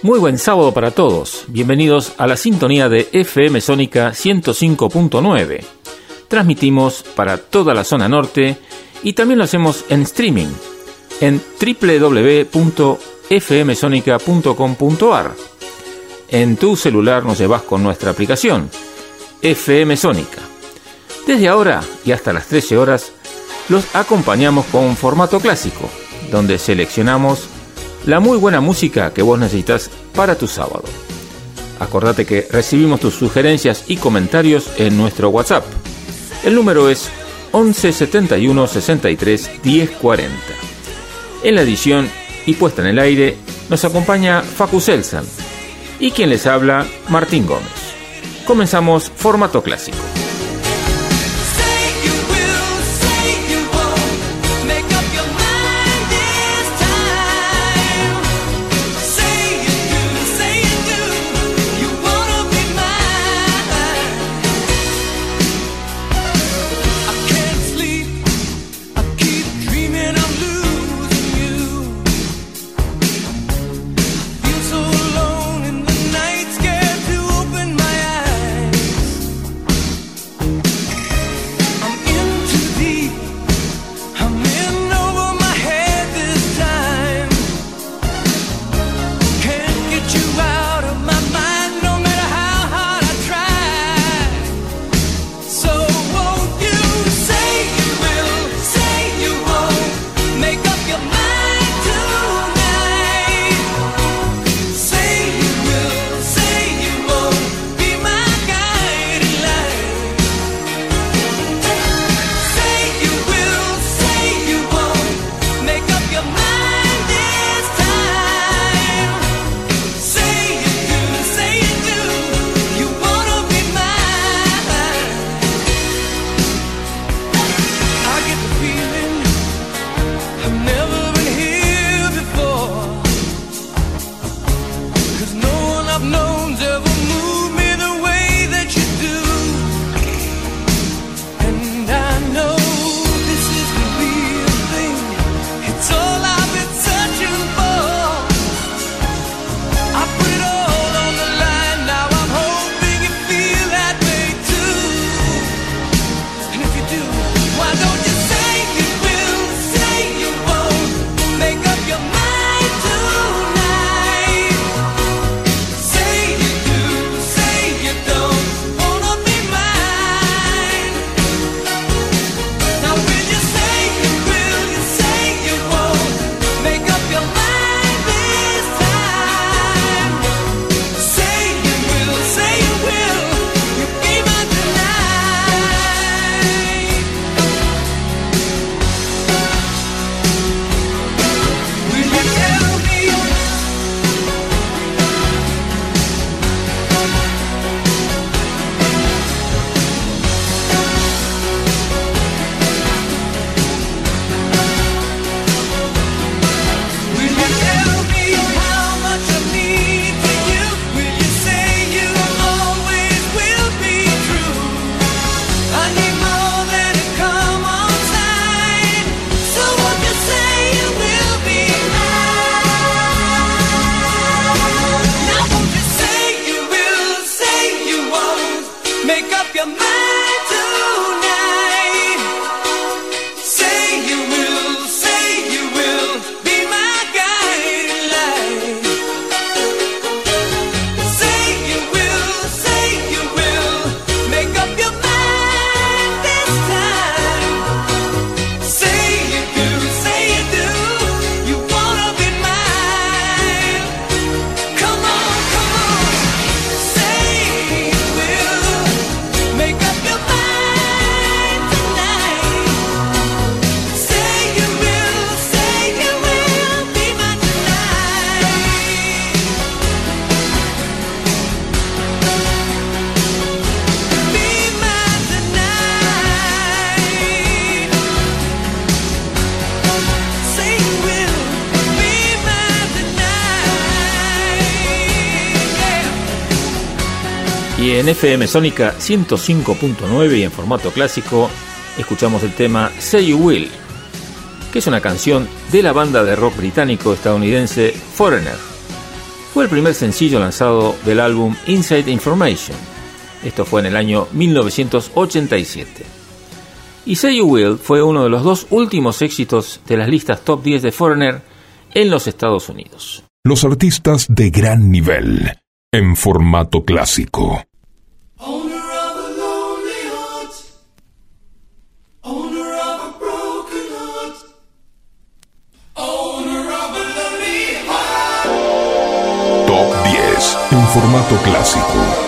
Muy buen sábado para todos. Bienvenidos a la sintonía de FM Sónica 105.9. Transmitimos para toda la zona norte y también lo hacemos en streaming en www.fmsonica.com.ar. En tu celular nos llevas con nuestra aplicación FM Sónica. Desde ahora y hasta las 13 horas los acompañamos con un formato clásico, donde seleccionamos la muy buena música que vos necesitas para tu sábado. Acordate que recibimos tus sugerencias y comentarios en nuestro WhatsApp. El número es 11 71 63 10 40. En la edición y puesta en el aire nos acompaña Facu Selsan y quien les habla Martín Gómez. Comenzamos formato clásico. En FM Sónica 105.9 y en formato clásico escuchamos el tema Say You Will, que es una canción de la banda de rock británico estadounidense Foreigner. Fue el primer sencillo lanzado del álbum Inside Information. Esto fue en el año 1987. Y Say You Will fue uno de los dos últimos éxitos de las listas top 10 de Foreigner en los Estados Unidos. Los artistas de gran nivel en formato clásico. Clásico.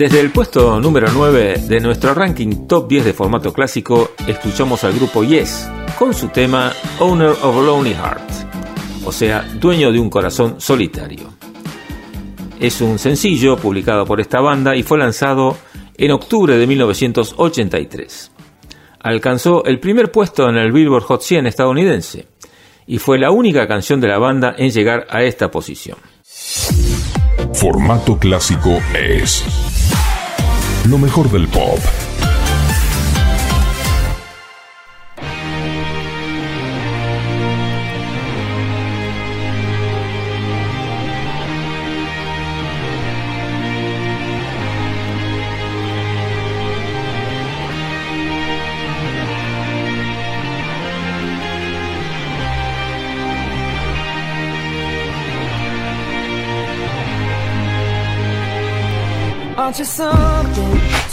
Desde el puesto número 9 de nuestro ranking top 10 de formato clásico, escuchamos al grupo Yes con su tema Owner of a Lonely Heart, o sea, dueño de un corazón solitario. Es un sencillo publicado por esta banda y fue lanzado en octubre de 1983. Alcanzó el primer puesto en el Billboard Hot 100 estadounidense y fue la única canción de la banda en llegar a esta posición. Formato clásico es lo mejor del pop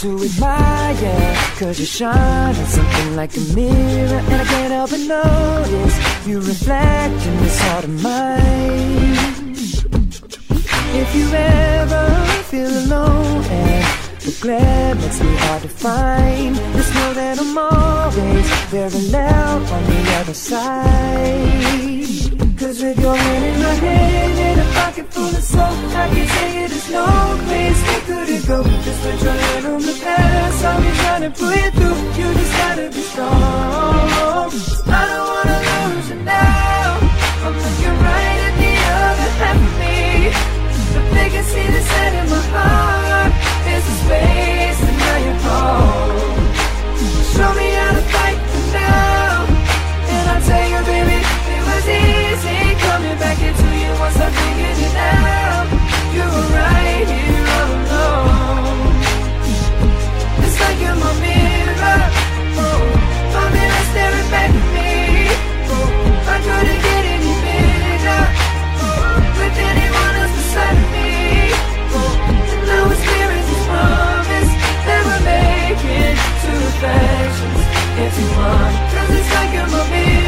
to admire. Cause you shine on something like a mirror And I can't help but notice You reflect in this heart of mine. If you ever feel alone and the glare makes me hard to find Just know that I'm always loud on the other side Cause with your hand in my hand and a pocket full of soul I can tell you there's no place we couldn't go Just put your hand on the past I'll be trying to pull you through. You just gotta be strong. I don't wanna lose you now. I'm looking right at the other half of me. They can see the sand in my heart There's a space and now you're home. Show me how to fight for now. And I'll tell you baby it easy coming back into you once I figured it out. You were right here all alone. It's like you're my mirror. Oh, my mirror staring back at me. Oh, I couldn't get any bigger. Oh, with anyone else beside me. Oh, and now making two. Cause it's like you're my mirror.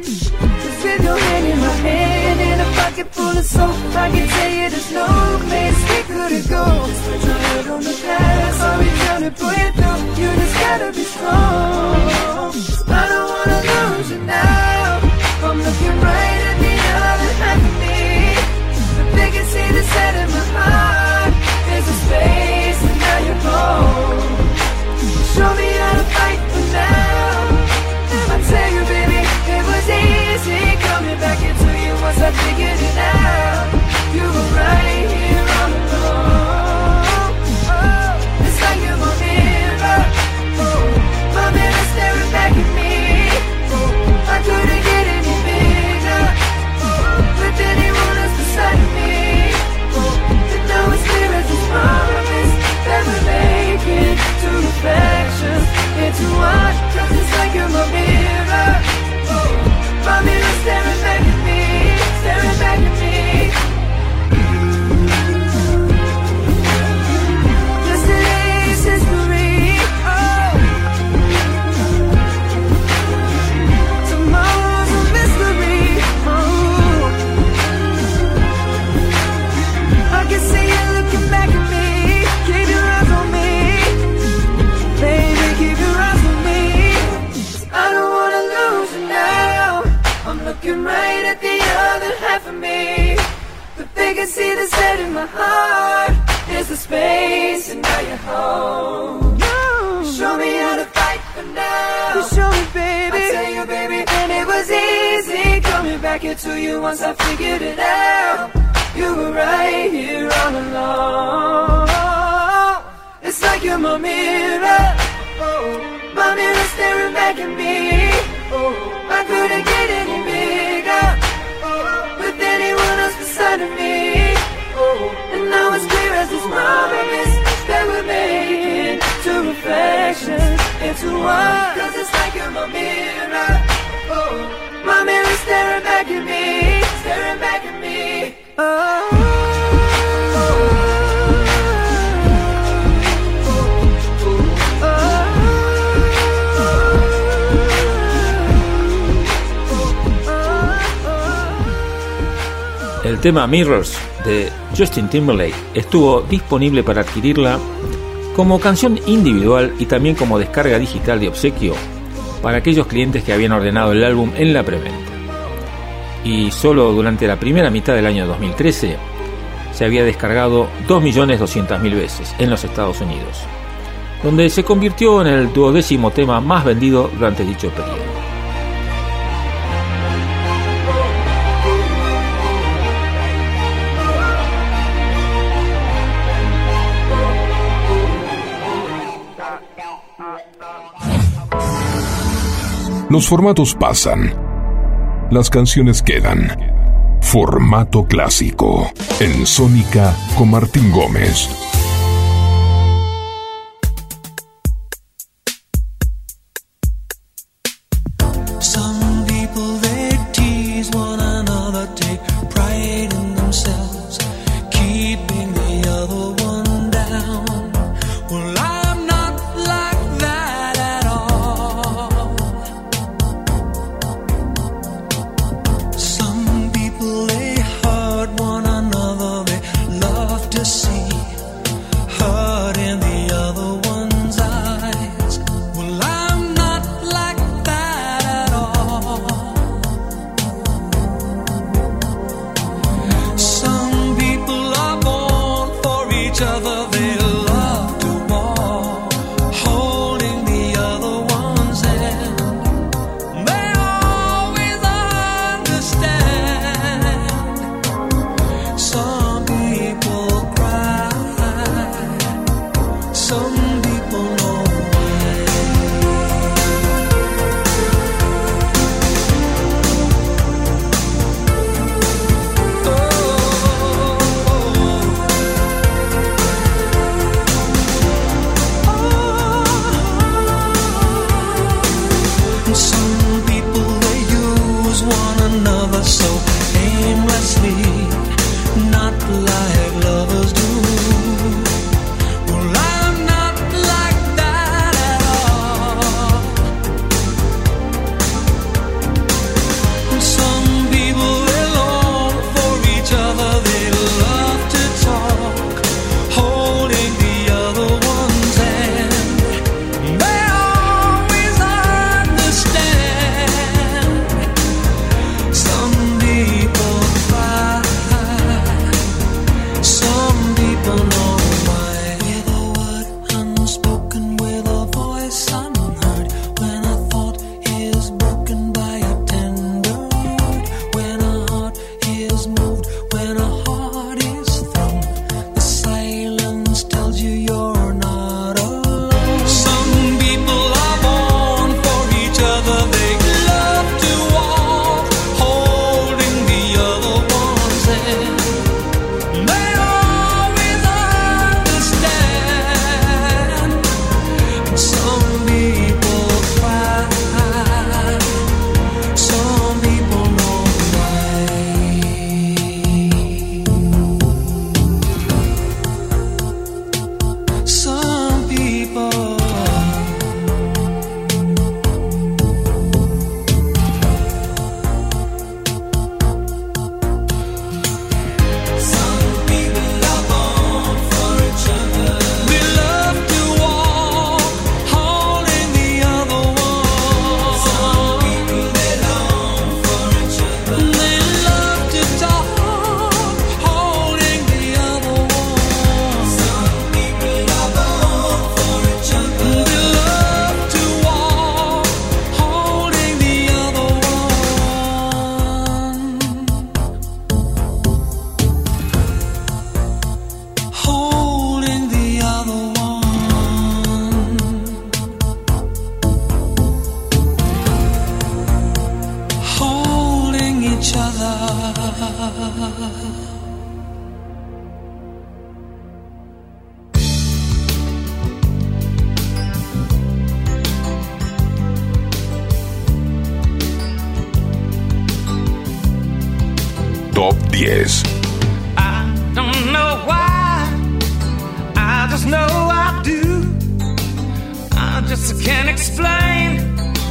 with your hand in my hand and a pocket full of soap. I can tell you there's no place we couldn't go. Just put your head on the past. I'll be trying to pull you through. You just gotta be strong. I don't wanna lose you now. You once I figured it out. Can see the set in my heart. There's the space, and now you're home. You show me how to fight for now. You show me, baby. I tell you, baby, and it was easy coming back into you once I figured it out. You were right here all along. It's like you're my mirror. Oh, my mirror staring back at me. Oh, I couldn't get any bigger with anyone else beside of me. One. Cause it's like you're my mirror. Oh, my mirror staring back at me, staring back at me. Oh. El tema Mirrors de Justin Timberlake estuvo disponible para adquirirla como canción individual y también como descarga digital de obsequio para aquellos clientes que habían ordenado el álbum en la preventa. Y solo durante la primera mitad del año 2013 se había descargado 2.200.000 veces en los Estados Unidos, donde se convirtió en el duodécimo tema más vendido durante dicho periodo. Los formatos pasan. Las canciones quedan. Formato clásico. En Sónica con Martín Gómez.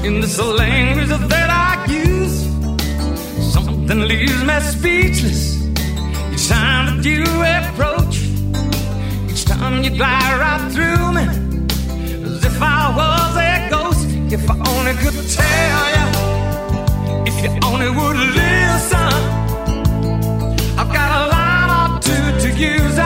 In this language that I use. Something leaves me speechless each time that you approach. Each time you glide right through me as if I was a ghost. If I only could tell you, if you only would listen. I've got a or two to use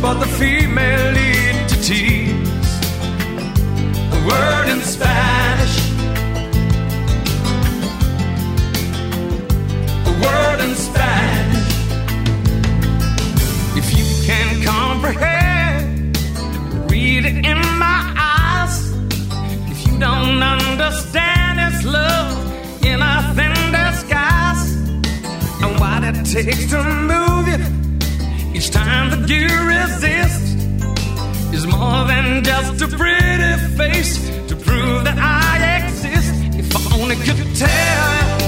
but the female tears. A word in Spanish. A word in Spanish. If you can comprehend, read it in my eyes. If you don't understand, it's love in a thin disguise. And what it takes to move you each time that you resist is more than just a pretty face to prove that I exist. If I only could tell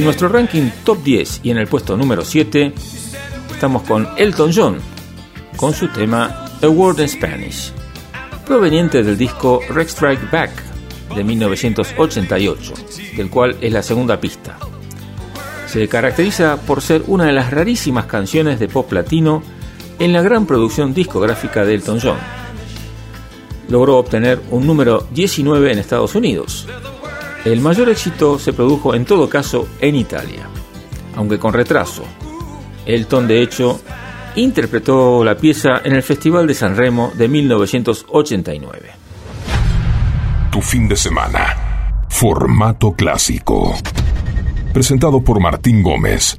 En nuestro ranking top 10 y en el puesto número 7 estamos con Elton John con su tema A Word in Spanish, proveniente del disco Rex Strike Back de 1988, del cual es la segunda pista. Se caracteriza por ser una de las rarísimas canciones de pop latino en la gran producción discográfica de Elton John. Logró obtener un número 19 en Estados Unidos. El mayor éxito se produjo en todo caso en Italia, aunque con retraso. Elton, de hecho, interpretó la pieza en el Festival de San Remo de 1989. Tu fin de semana. Formato clásico. Presentado por Martín Gómez.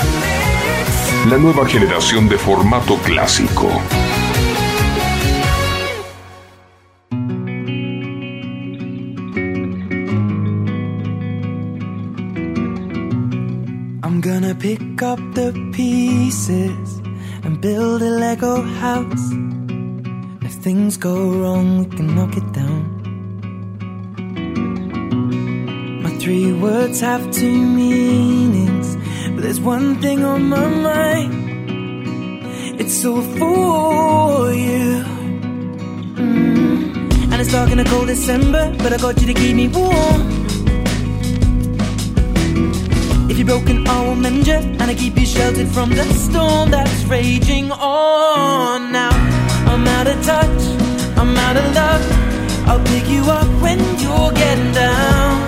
la nueva generación de formato clásico. I'm gonna pick up the pieces and build a Lego house. If things go wrong, we can knock it down. My three words have two meanings. There's one thing on my mind. It's all for you. Mm. And it's dark in a cold December, but I got you to keep me warm. If you're broken, I will mend you, and I keep you sheltered from the storm that's raging on. Now I'm out of touch, I'm out of love. I'll pick you up when you're getting down.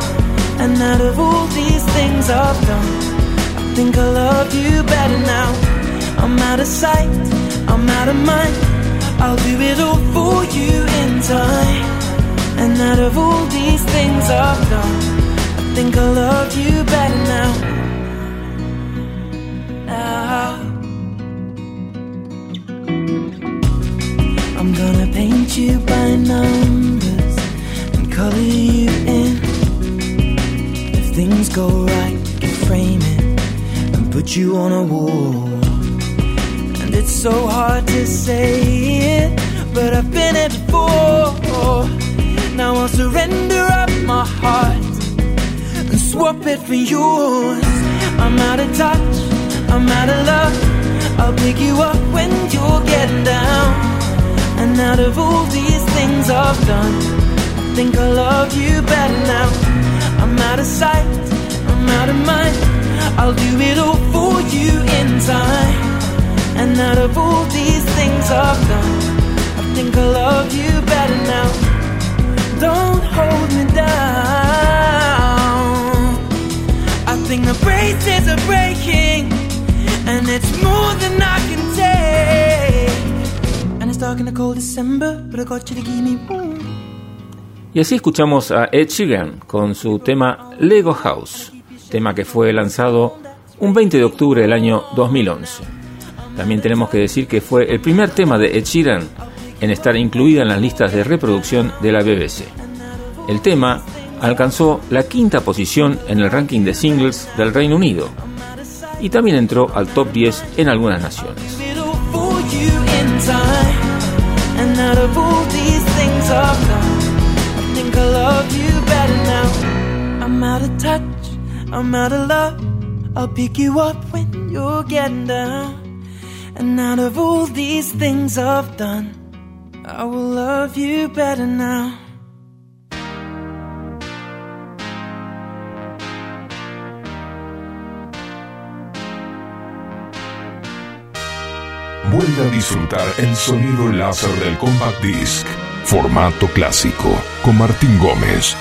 And out of all these things I've done think I love you better now. I'm out of sight, I'm out of mind. I'll do it all for you in time. And out of all these things I've done, I think I love you better now. Now. I'm gonna paint you by numbers and color you in. If things go right, put you on a wall. And it's so hard to say it, but I've been it before. Now I'll surrender up my heart and swap it for yours. I'm out of touch, I'm out of love. I'll pick you up when you're getting down. And out of all these things I've done, I think I love you better now. I'm out of sight, I'm out of mind. I'll do it all for you in time. And out of all these things I've done, I think I love you better now. Don't hold me down. I think the braces are breaking, and it's more than I can take. And it's dark in the cold December, but I got you to give me warm. Y así escuchamos a Ed Sheeran con su tema Lego House. tema que fue lanzado un 20 de octubre del año 2011. También tenemos que decir que fue el primer tema de Ed Sheeran en estar incluida en las listas de reproducción de la BBC. El tema alcanzó la quinta posición en el ranking de singles del Reino Unido y también entró al top 10 en algunas naciones. I'll pick you up when you're getting down. And out of all these things I've done, I will love you better now. Vuelve a disfrutar el sonido láser del Compact Disc, formato clásico, con Martín Gómez.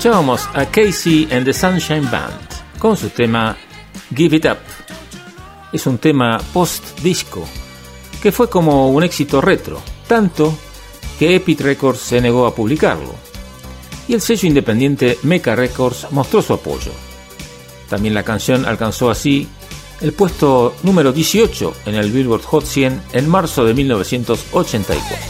Escuchábamos a Casey and the Sunshine Band con su tema Give It Up. Es un tema post-disco que fue como un éxito retro, tanto que Epic Records se negó a publicarlo. Y el sello independiente Mecha Records mostró su apoyo. También la canción alcanzó así el puesto número 18 en el Billboard Hot 100 en marzo de 1984.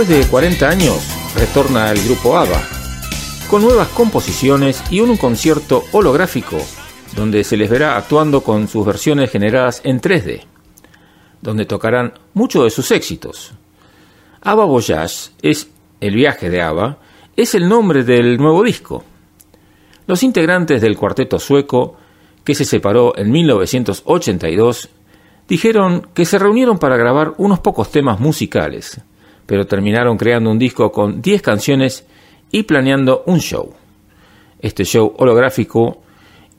Después de 40 años, retorna el grupo ABBA, con nuevas composiciones y un concierto holográfico, donde se les verá actuando con sus versiones generadas en 3D, donde tocarán muchos de sus éxitos. ABBA Voyage es el viaje de ABBA, es el nombre del nuevo disco. Los integrantes del cuarteto sueco, que se separó en 1982, dijeron que se reunieron para grabar unos pocos temas musicales, pero terminaron creando un disco con 10 canciones y planeando un show. Este show holográfico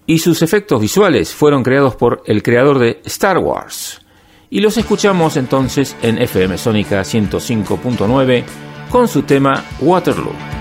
y sus efectos visuales fueron creados por el creador de Star Wars. Y los escuchamos entonces en FM Sónica 105.9 con su tema Waterloo.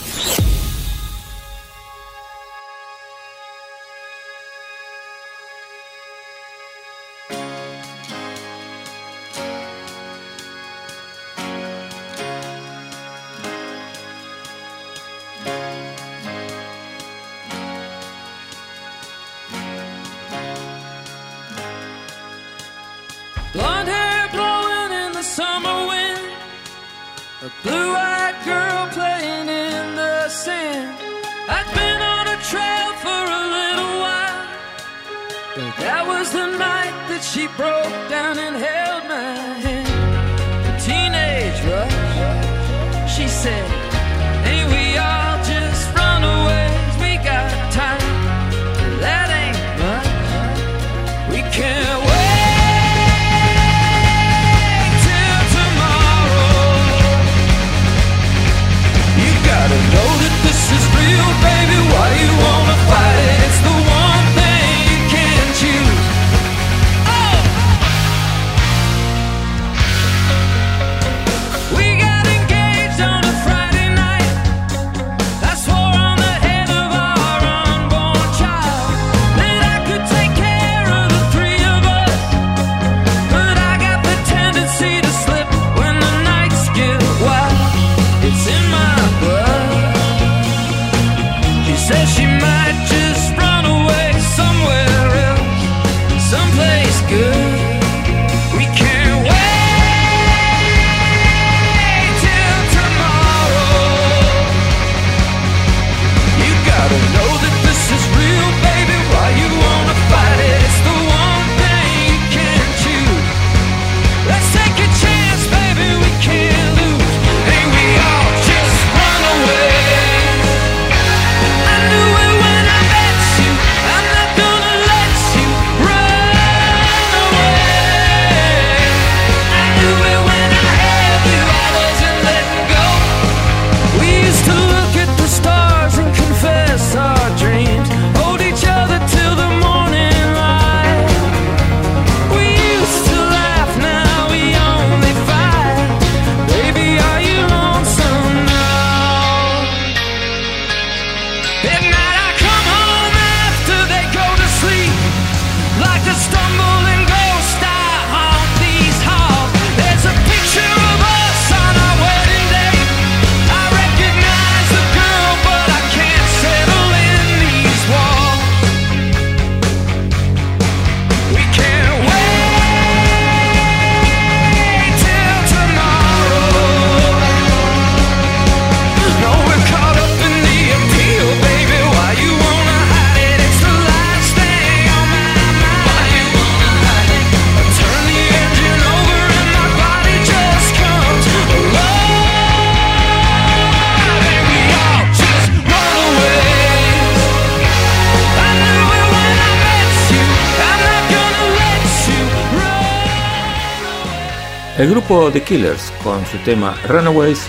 Killers, con su tema Runaways,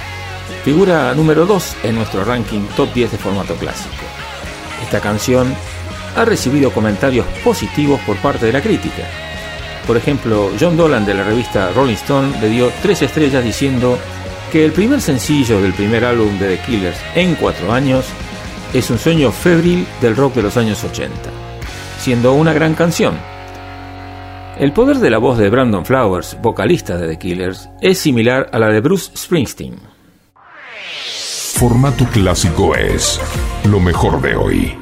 figura número 2 en nuestro ranking top 10 de formato clásico. Esta canción ha recibido comentarios positivos por parte de la crítica. Por ejemplo, John Dolan de la revista Rolling Stone le dio 3 estrellas diciendo que el primer sencillo del primer álbum de The Killers en 4 años es un sueño febril del rock de los años 80, siendo una gran canción el poder de la voz de Brandon Flowers, vocalista de The Killers, es similar a la de Bruce Springsteen. Formato clásico es lo mejor de hoy.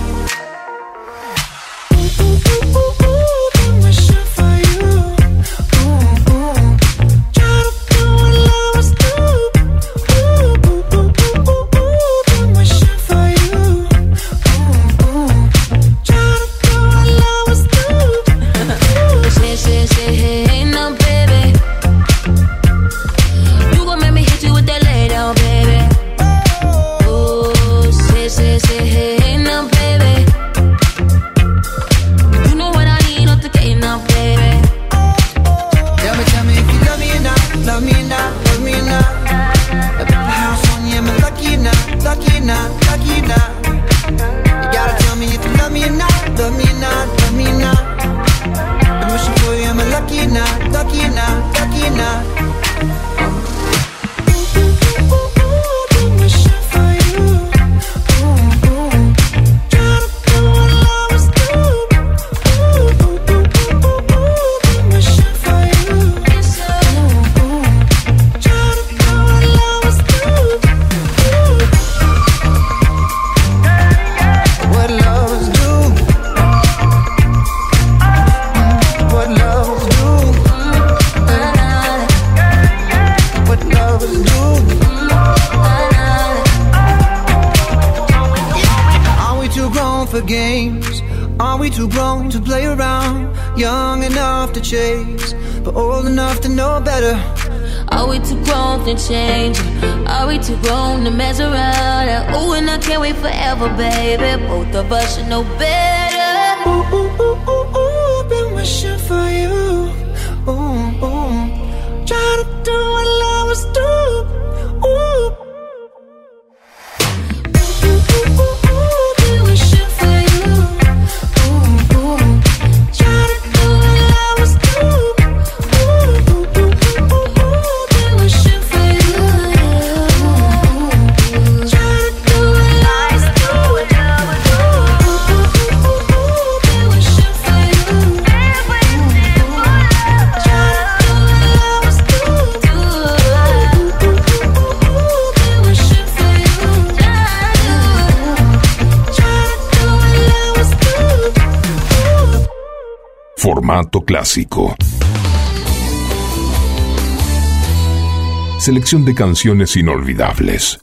Selección de canciones inolvidables.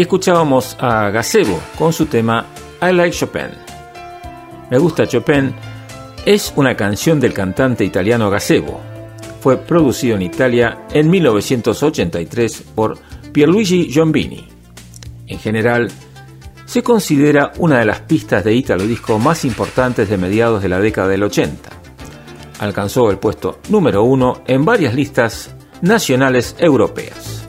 y escuchábamos a Gazebo con su tema I Like Chopin. Me gusta Chopin es una canción del cantante italiano Gazebo. Fue producido en Italia en 1983 por Pierluigi Giombini. En general, se considera una de las pistas de Italo Disco más importantes de mediados de la década del 80. Alcanzó el puesto número uno en varias listas nacionales europeas.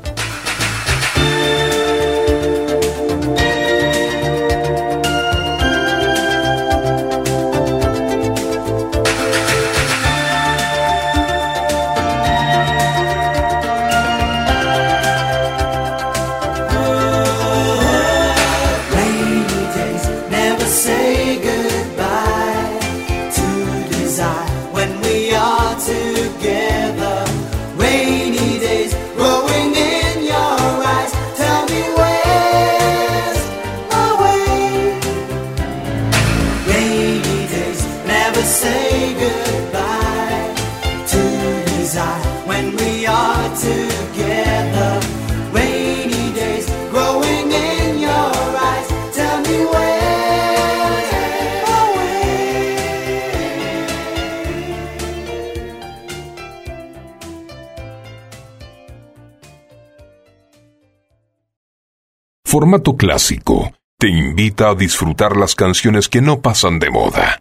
Formato clásico te invita a disfrutar las canciones que no pasan de moda.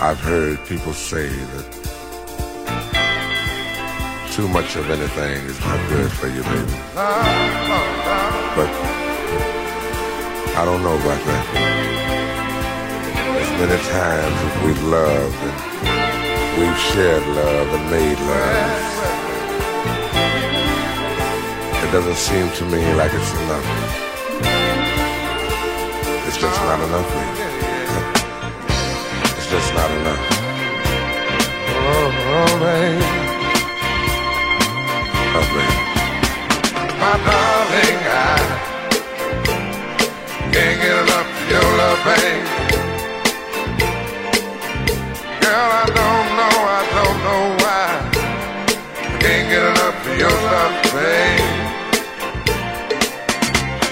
Baby. Many times we've loved and we've shared love and made love. It doesn't seem to me like it's enough. It's just not enough, baby. It's just not enough. Oh, oh baby. Oh, baby. My darling, I can't get enough of your love, baby. Girl, I don't know, I don't know why. I can't get enough of your love, baby.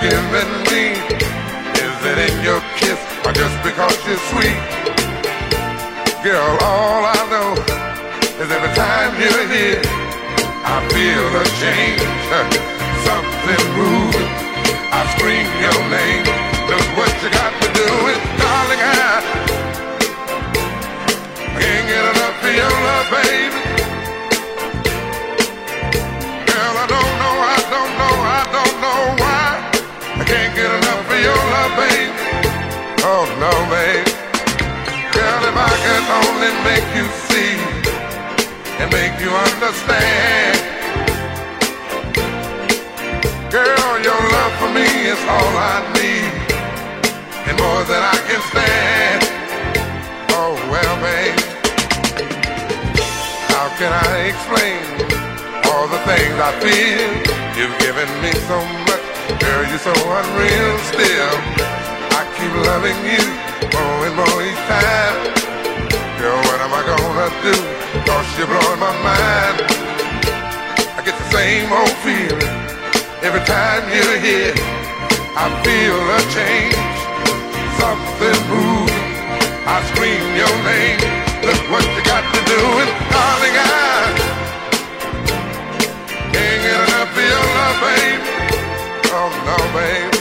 Giving me? Is it in your kiss or just because you're sweet? Girl, all I know is every time you're here, I feel a change, something moving. I scream your name. Your love, babe. Oh no, babe. Girl, if I could only make you see and make you understand. Girl, your love for me is all I need and more than I can stand. Oh well, babe. How can I explain all the things I feel? You've given me so much Girl, you're so unreal still. I keep loving you more and more each time. Girl, what am I gonna do? Cause you're blowing my mind. I get the same old feeling every time you're here. I feel a change, something moving. I scream your name. Look what you got to do, and darling, I can't enough of your love, baby oh no, babe.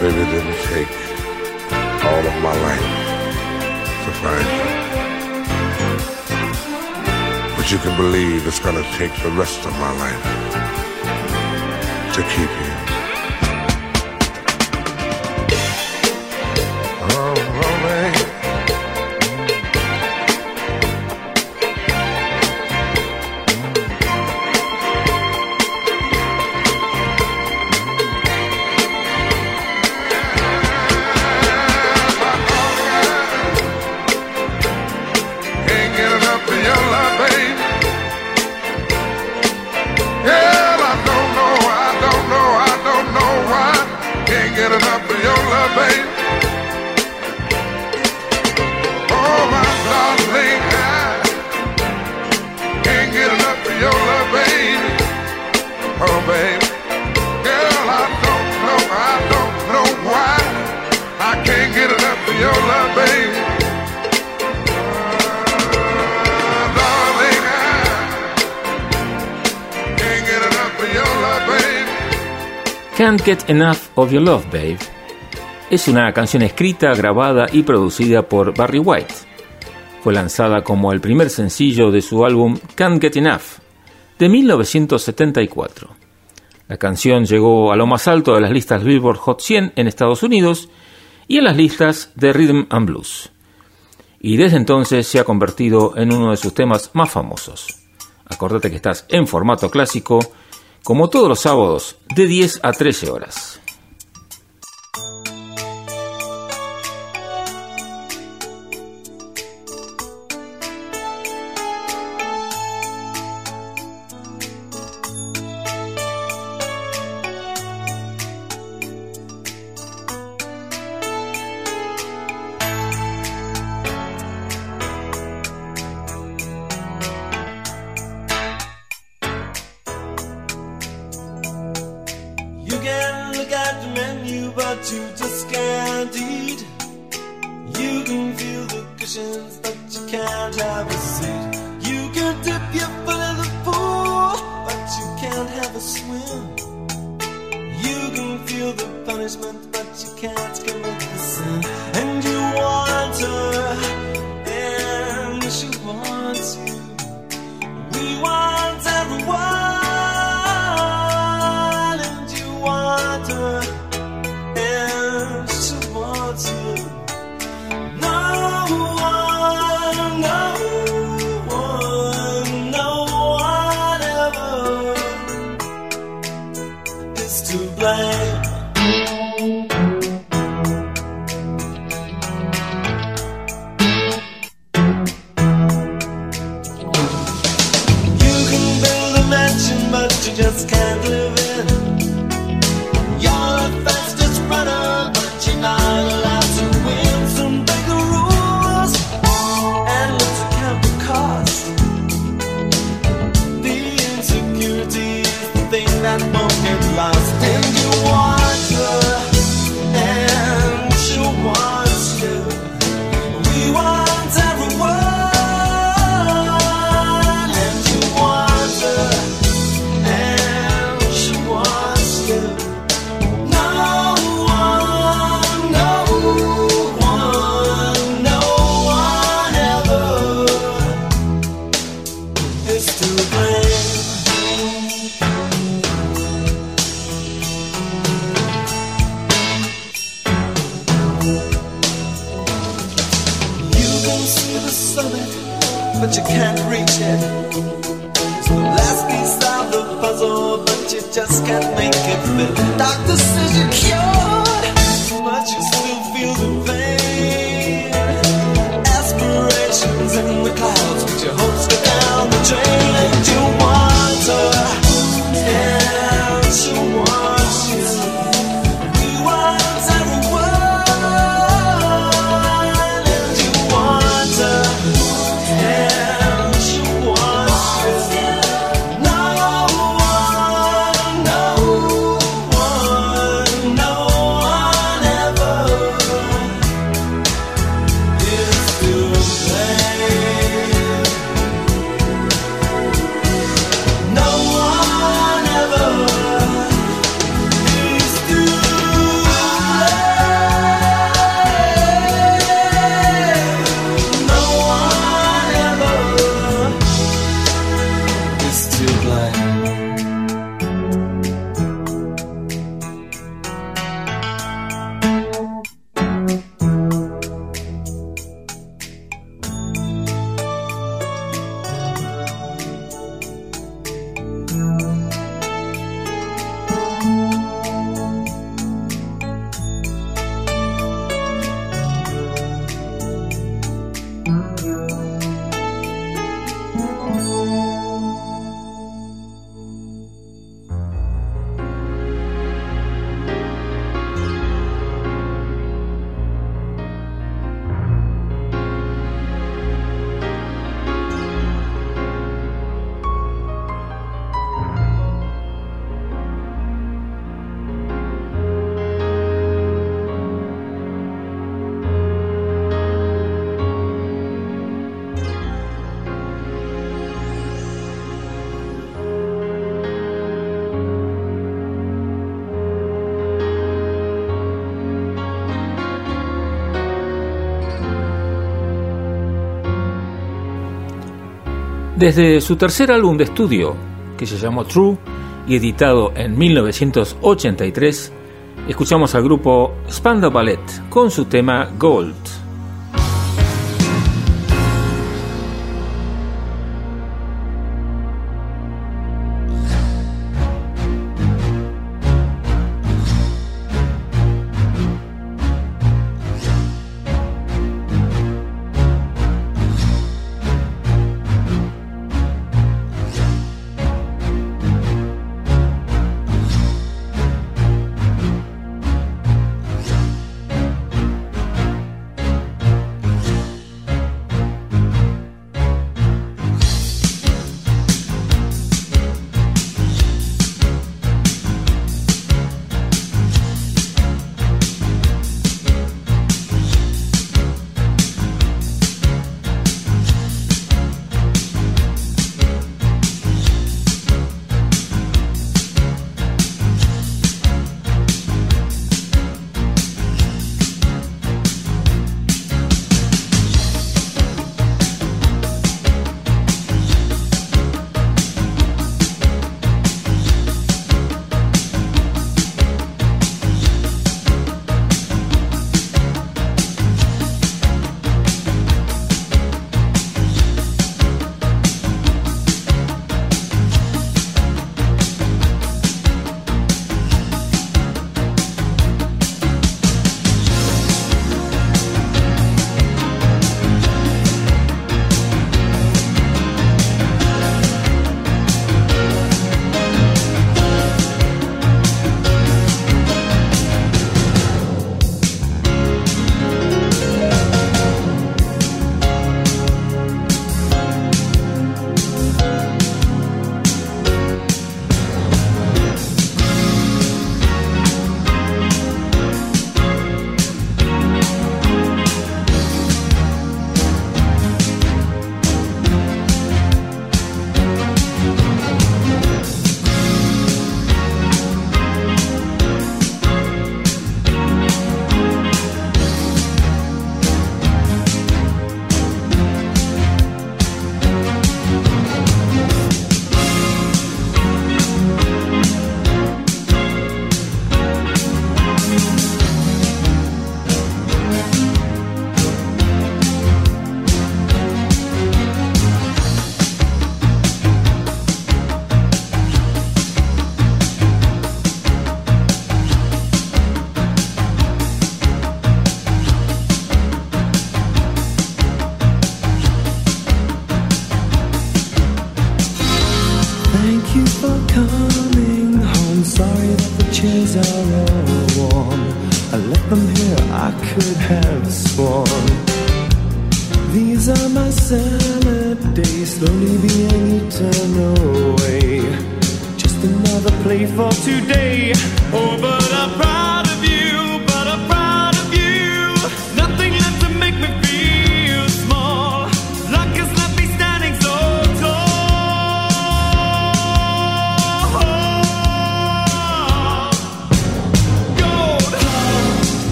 Baby, it didn't take all of my life to find you. But you can believe it's gonna take the rest of my life to keep you. your love, baby. I don't know, I don't know, I don't know why. Can't get enough of your love, baby. Oh, my darling, I can't get enough of your love, baby. Oh, baby. Girl, I don't know, I don't know why. I can't get enough of your love, baby. Babe es una canción escrita, grabada y producida por Barry White. Fue lanzada como el primer sencillo de su álbum Can't Get Enough de 1974. La canción llegó a lo más alto de las listas Billboard Hot 100 en Estados Unidos y en las listas de Rhythm and Blues. Y desde entonces se ha convertido en uno de sus temas más famosos. Acordate que estás en formato clásico, como todos los sábados, de 10 a 13 horas. Desde su tercer álbum de estudio, que se llamó True y editado en 1983, escuchamos al grupo Spandau Ballet con su tema Gold.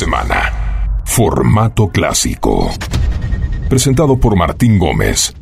Semana. Formato clásico. Presentado por Martín Gómez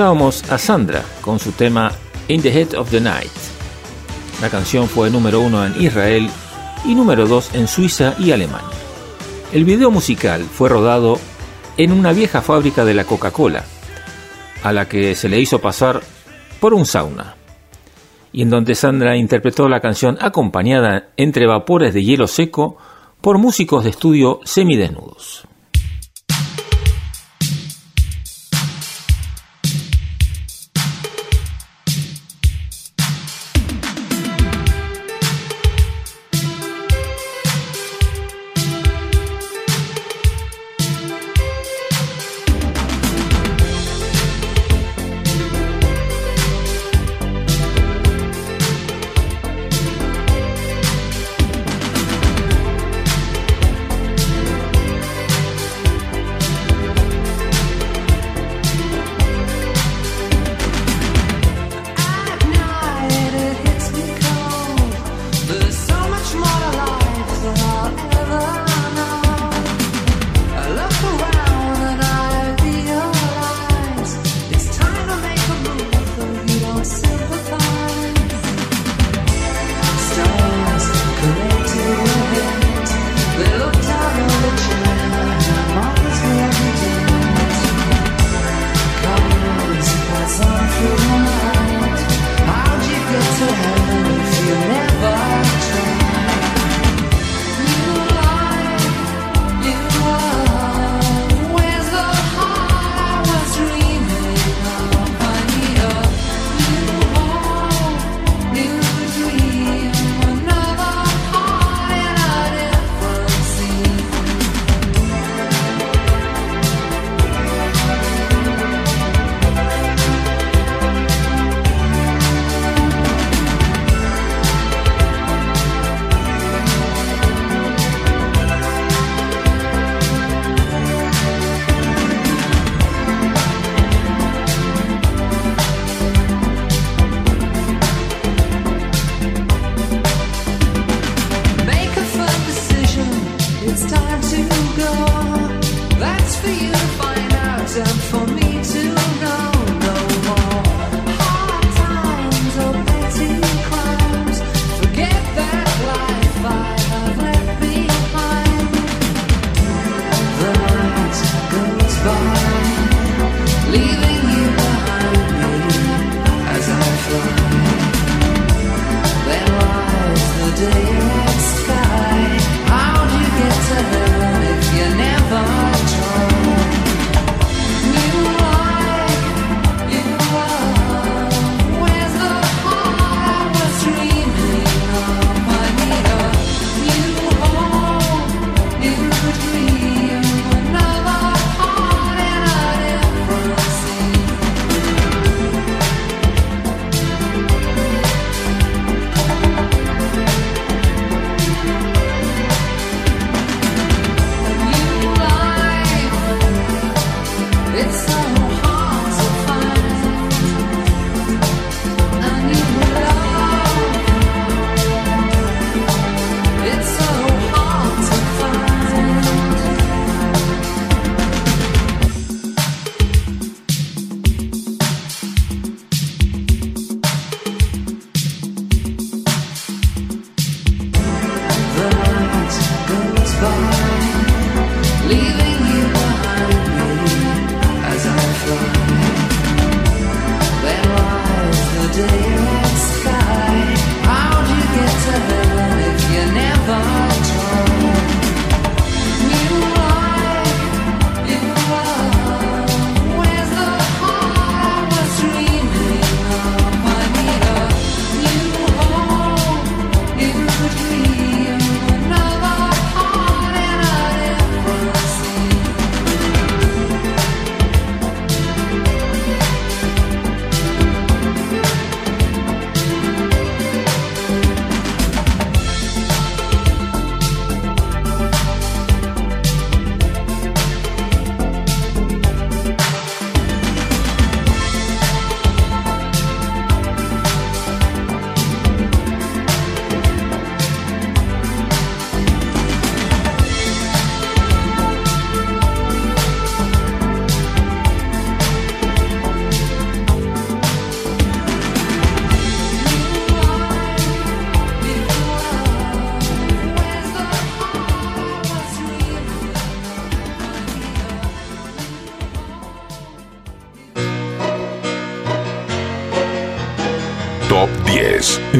Escuchábamos a Sandra con su tema In the Head of the Night. La canción fue número uno en Israel y número dos en Suiza y Alemania. El video musical fue rodado en una vieja fábrica de la Coca-Cola, a la que se le hizo pasar por un sauna, y en donde Sandra interpretó la canción acompañada entre vapores de hielo seco por músicos de estudio semidesnudos.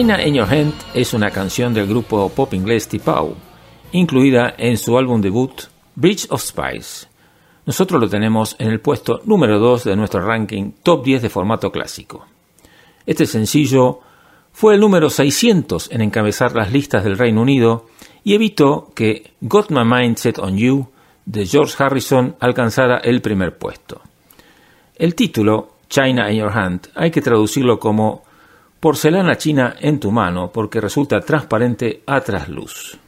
China in Your Hand es una canción del grupo pop inglés Tipau, incluida en su álbum debut Bridge of Spice. Nosotros lo tenemos en el puesto número 2 de nuestro ranking Top 10 de formato clásico. Este sencillo fue el número 600 en encabezar las listas del Reino Unido y evitó que Got My Mind Set on You de George Harrison alcanzara el primer puesto. El título, China in Your Hand, hay que traducirlo como porcelana china en tu mano porque resulta transparente a trasluz.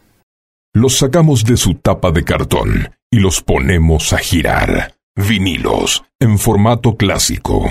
Los sacamos de su tapa de cartón y los ponemos a girar. Vinilos en formato clásico.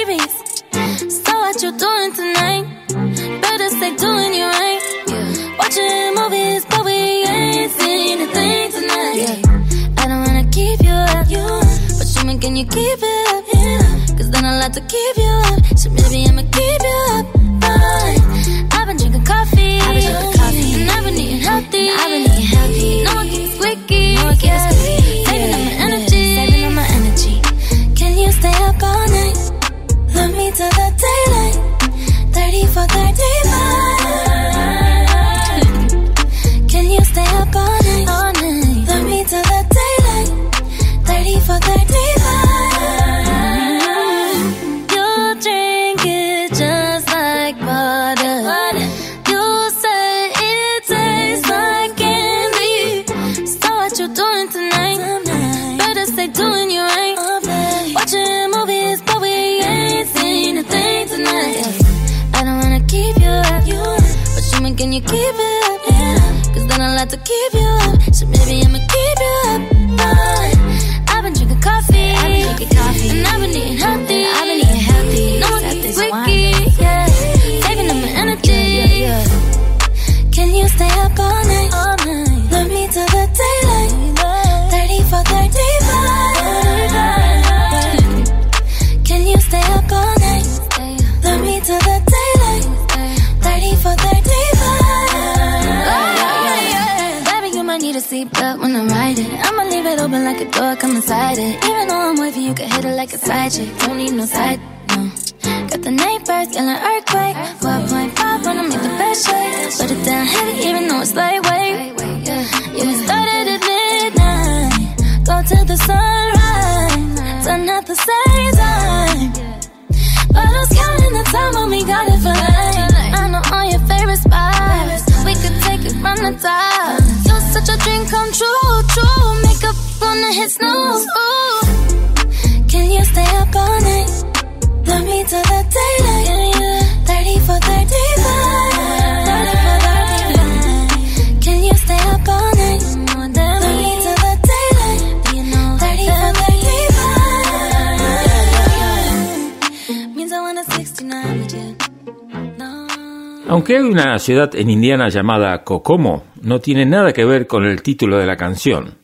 Aunque hay una ciudad en Indiana llamada Kokomo, no tiene nada que ver con el título de la canción.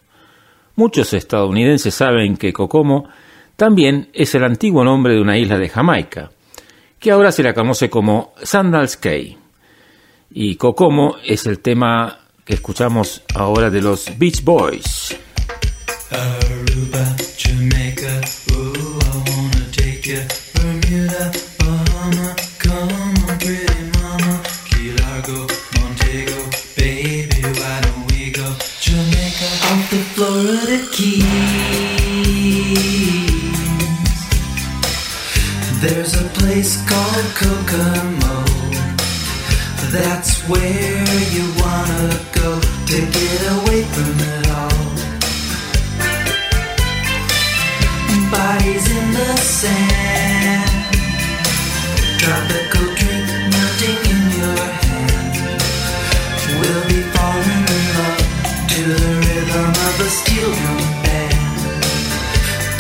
Muchos estadounidenses saben que Kokomo también es el antiguo nombre de una isla de Jamaica, que ahora se la conoce como Sandals Cay. Y Kokomo es el tema que escuchamos ahora de los Beach Boys. Florida Keys. There's a place called Kokomo. That's where you wanna go to get away from it all. Bodies in the sand. Drop it Steal your band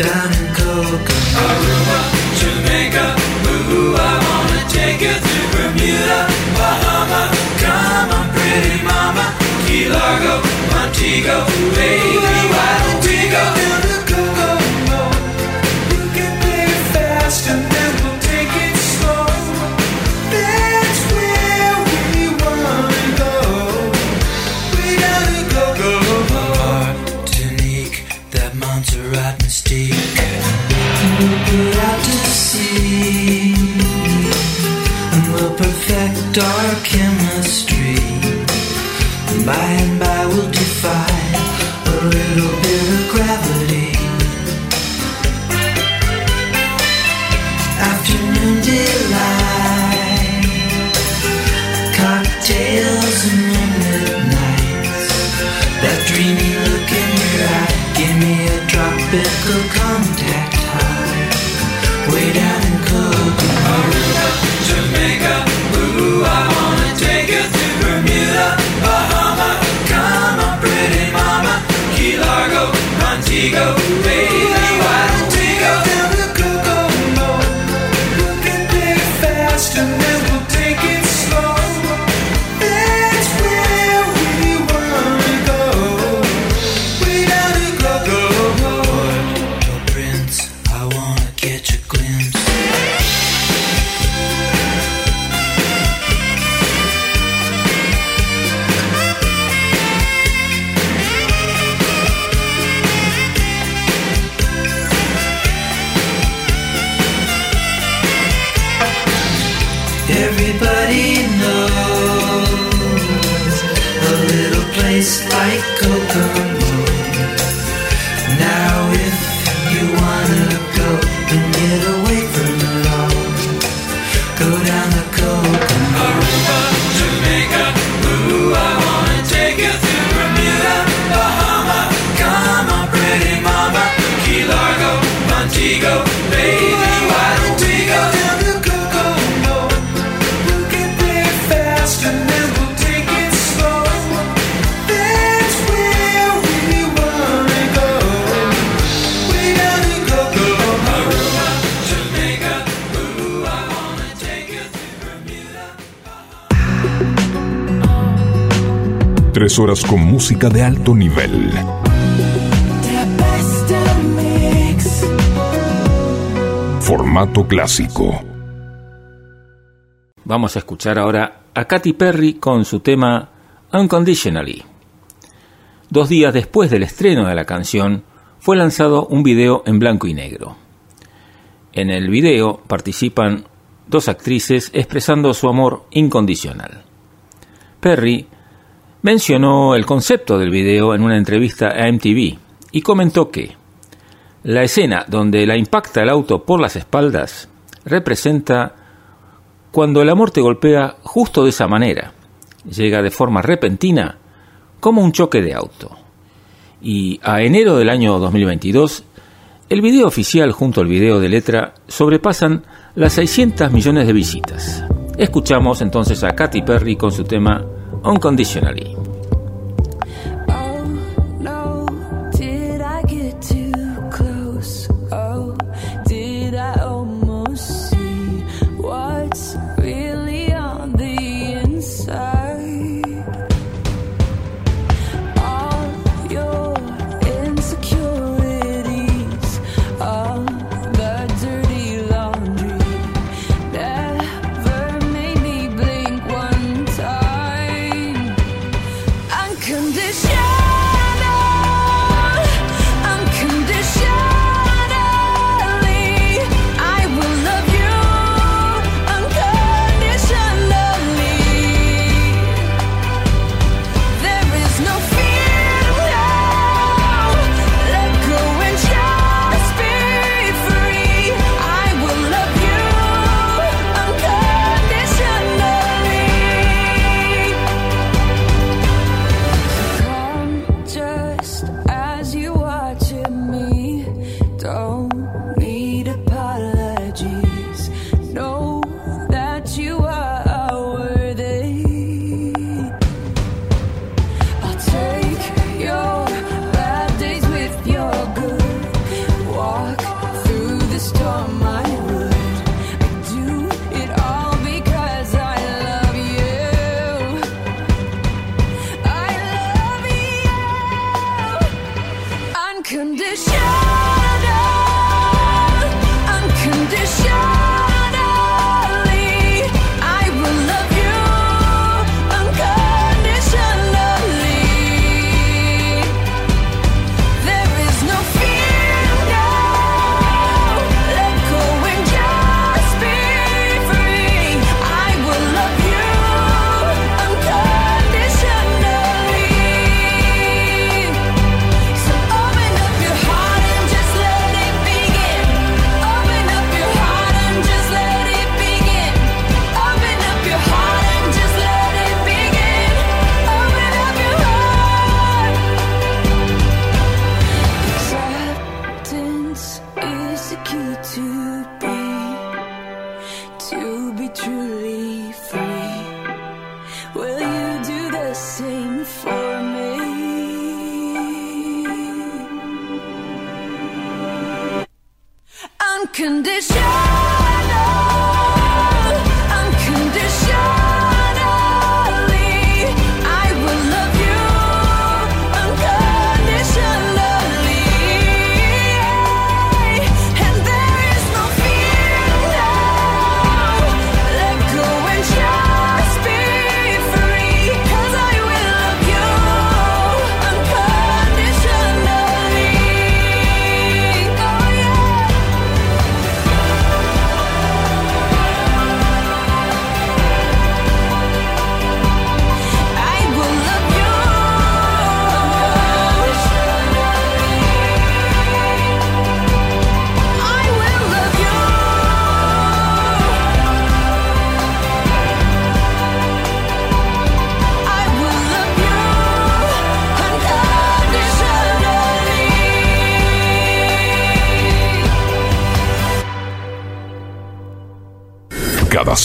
down in Kokomo. Aruba, Jamaica, ooh, I wanna take you to Bermuda, Bahama. Come on, pretty mama, Key Largo, Montego, baby. dark chemistry. By and by will defy a little bit of gravity. Afternoon delight, cocktails and moonlit nights. That dreamy look in your eye, give me a tropical. ego. Horas con música de alto nivel. Formato clásico. Vamos a escuchar ahora a Katy Perry con su tema Unconditionally. Dos días después del estreno de la canción, fue lanzado un video en blanco y negro. En el video participan dos actrices expresando su amor incondicional. Perry mencionó el concepto del video en una entrevista a MTV y comentó que la escena donde la impacta el auto por las espaldas representa cuando el amor te golpea justo de esa manera, llega de forma repentina como un choque de auto. Y a enero del año 2022, el video oficial junto al video de letra sobrepasan las 600 millones de visitas. Escuchamos entonces a Katy Perry con su tema Unconditionally. condition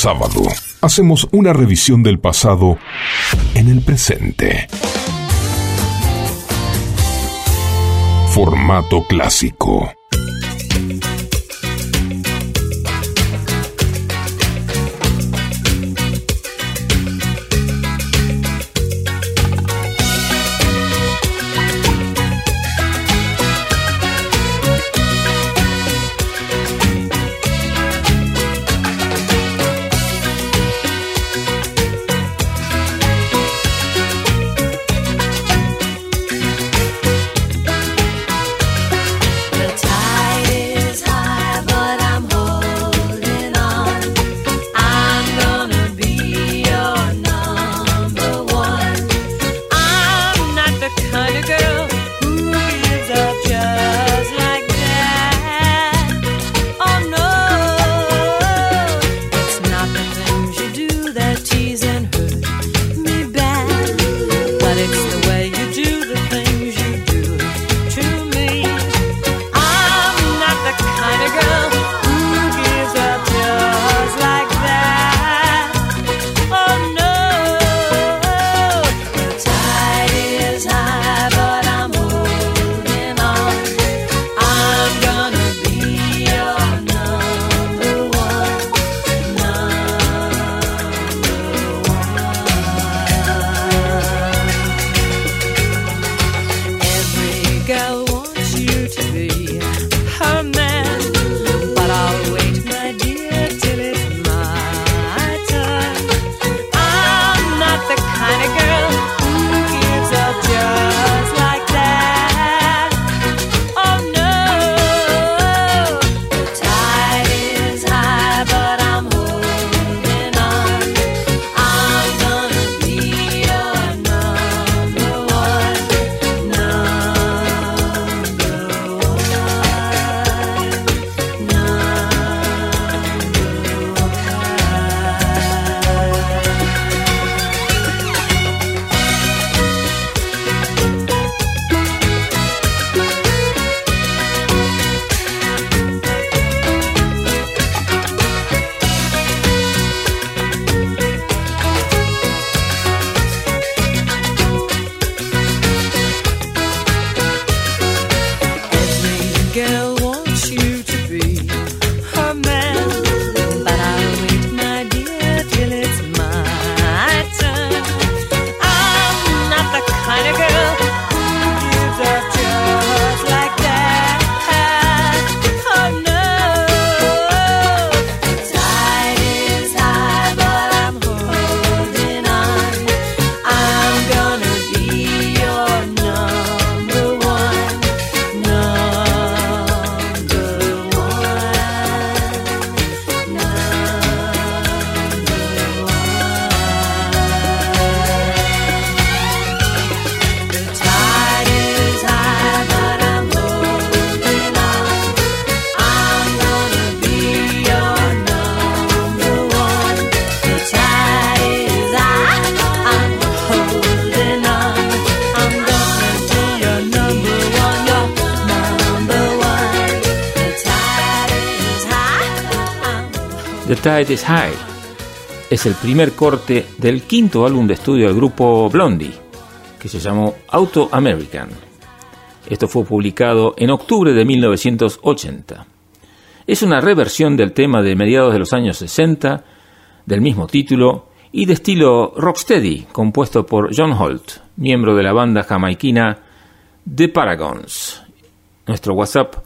sábado hacemos una revisión del pasado en el presente. Formato clásico. Is High. Es el primer corte del quinto álbum de estudio del grupo Blondie, que se llamó Auto American. Esto fue publicado en octubre de 1980. Es una reversión del tema de mediados de los años 60, del mismo título, y de estilo rocksteady, compuesto por John Holt, miembro de la banda jamaiquina The Paragons. Nuestro WhatsApp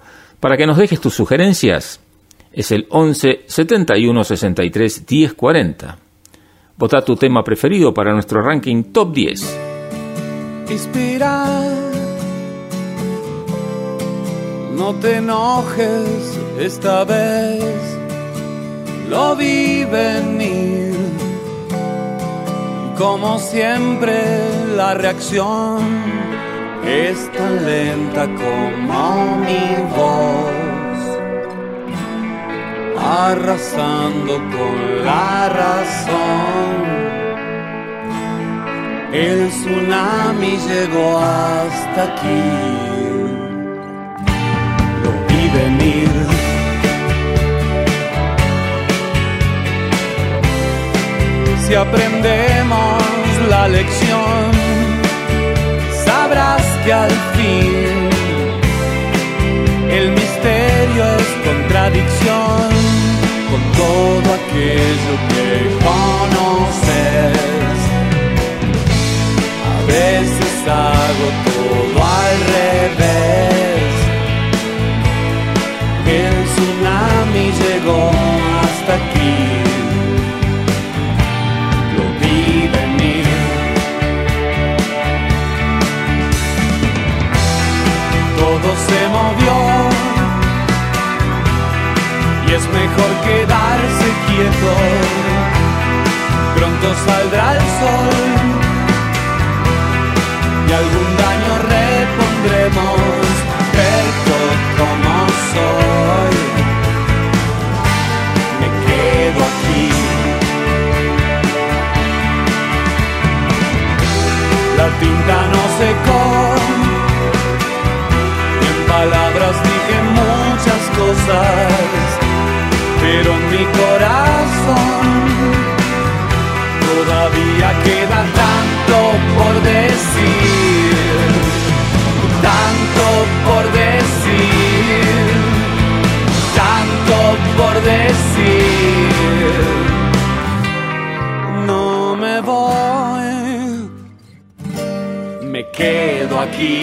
para que nos dejes tus sugerencias es el 11 71 63 10 40. Vota tu tema preferido para nuestro ranking Top 10. Inspira, no te enojes esta vez, lo vi venir. Como siempre, la reacción es tan lenta como mi voz, arrasando con la razón. El tsunami llegó hasta aquí, lo vi venir. Si aprendemos la lección, sabrás que al fin el misterio es contradicción con todo aquello que conoces. A veces hago todo al revés. El tsunami llegó hasta aquí. Es mejor quedarse quieto. Pronto saldrá el sol y algún daño repondremos, pero como soy, me quedo aquí. La tinta no secó palabras dije muchas cosas, pero mi corazón todavía queda tanto por decir, tanto por decir, tanto por decir. No me voy, me quedo aquí.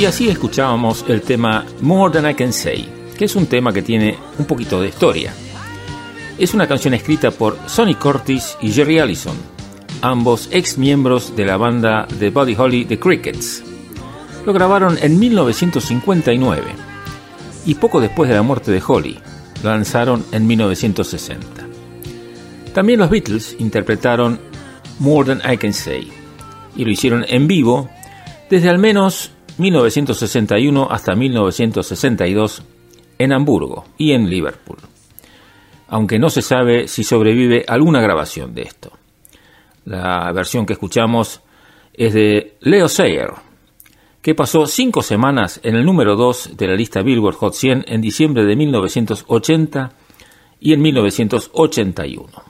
Y así escuchábamos el tema More Than I Can Say, que es un tema que tiene un poquito de historia. Es una canción escrita por Sonny Curtis y Jerry Allison, ambos ex miembros de la banda de Buddy Holly The Crickets. Lo grabaron en 1959 y poco después de la muerte de Holly, lo lanzaron en 1960. También los Beatles interpretaron More Than I Can Say y lo hicieron en vivo desde al menos 1961 hasta 1962 en Hamburgo y en Liverpool, aunque no se sabe si sobrevive alguna grabación de esto. La versión que escuchamos es de Leo Sayer, que pasó cinco semanas en el número 2 de la lista Billboard Hot 100 en diciembre de 1980 y en 1981.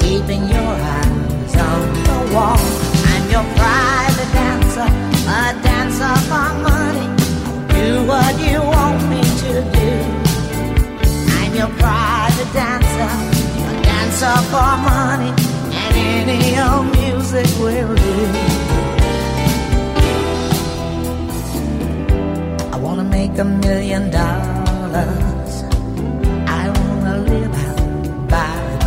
keeping your eyes on the wall. I'm your private dancer, a dancer for money. Do what you want me to do. I'm your private dancer, a dancer for money, and any old music will do. I wanna make a million dollars.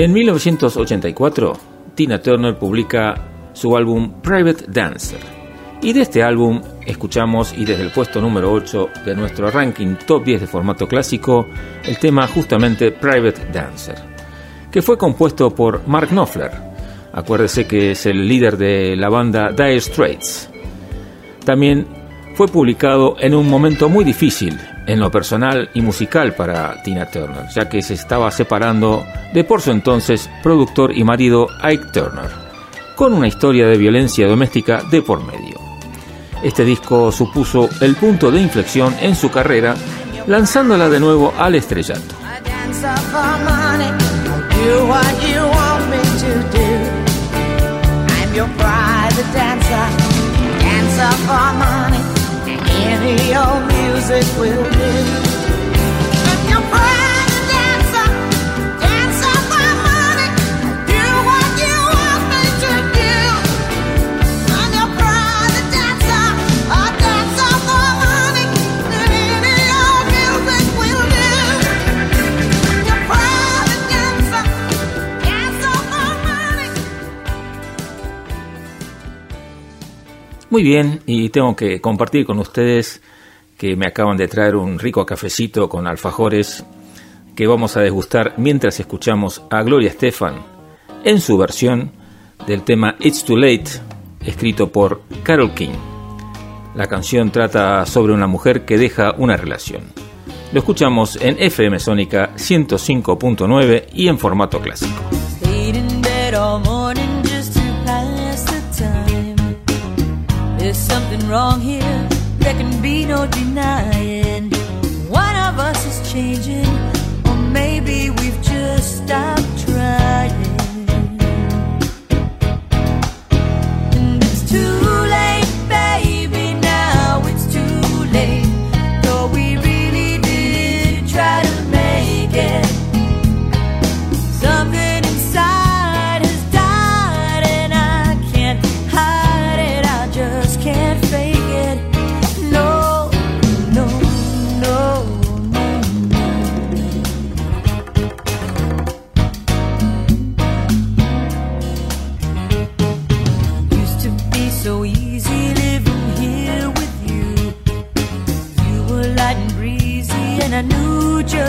En 1984, Tina Turner publica su álbum Private Dancer. Y de este álbum escuchamos, y desde el puesto número 8 de nuestro ranking top 10 de formato clásico, el tema justamente Private Dancer, que fue compuesto por Mark Knopfler. Acuérdese que es el líder de la banda Dire Straits. También fue publicado en un momento muy difícil en lo personal y musical para Tina Turner, ya que se estaba separando de por su entonces productor y marido Ike Turner, con una historia de violencia doméstica de por medio. Este disco supuso el punto de inflexión en su carrera, lanzándola de nuevo al estrellato. Any old music will do. Muy bien, y tengo que compartir con ustedes que me acaban de traer un rico cafecito con alfajores que vamos a degustar mientras escuchamos a Gloria Estefan en su versión del tema It's Too Late, escrito por Carol King. La canción trata sobre una mujer que deja una relación. Lo escuchamos en FM Sónica 105.9 y en formato clásico. Wrong here, there can be no denying. One of us is changing,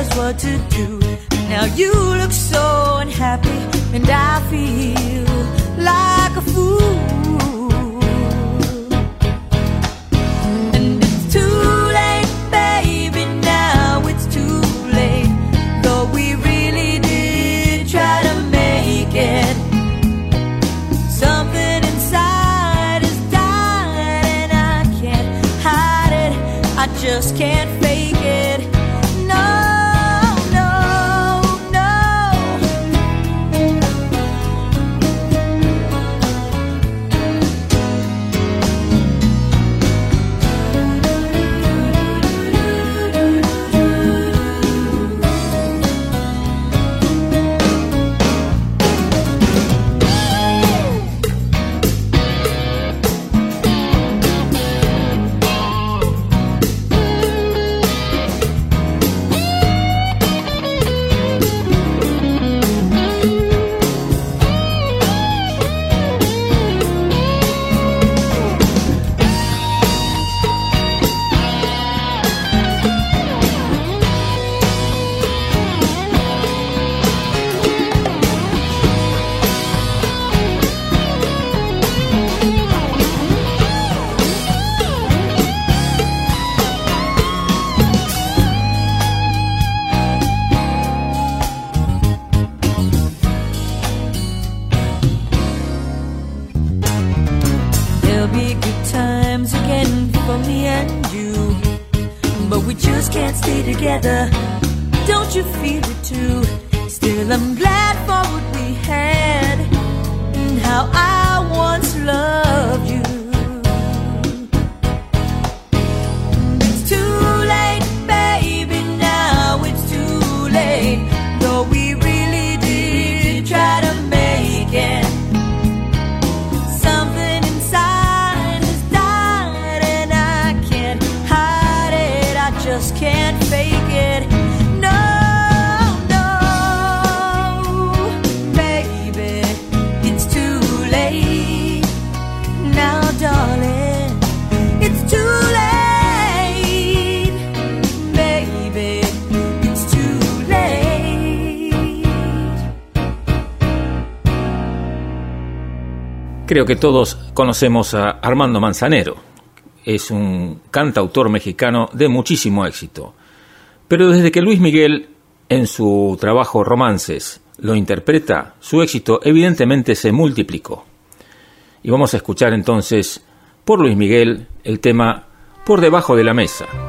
knew just what to do. Now you look so unhappy, and I feel like a fool. And it's too late, baby. Now it's too late. Though we really did try to make it. Something inside has died, and I can't hide it. I just can't Creo que todos conocemos a Armando Manzanero. Es un cantautor mexicano de muchísimo éxito. Pero desde que Luis Miguel, en su trabajo Romances, lo interpreta, su éxito evidentemente se multiplicó. Y vamos a escuchar entonces por Luis Miguel el tema Por debajo de la mesa.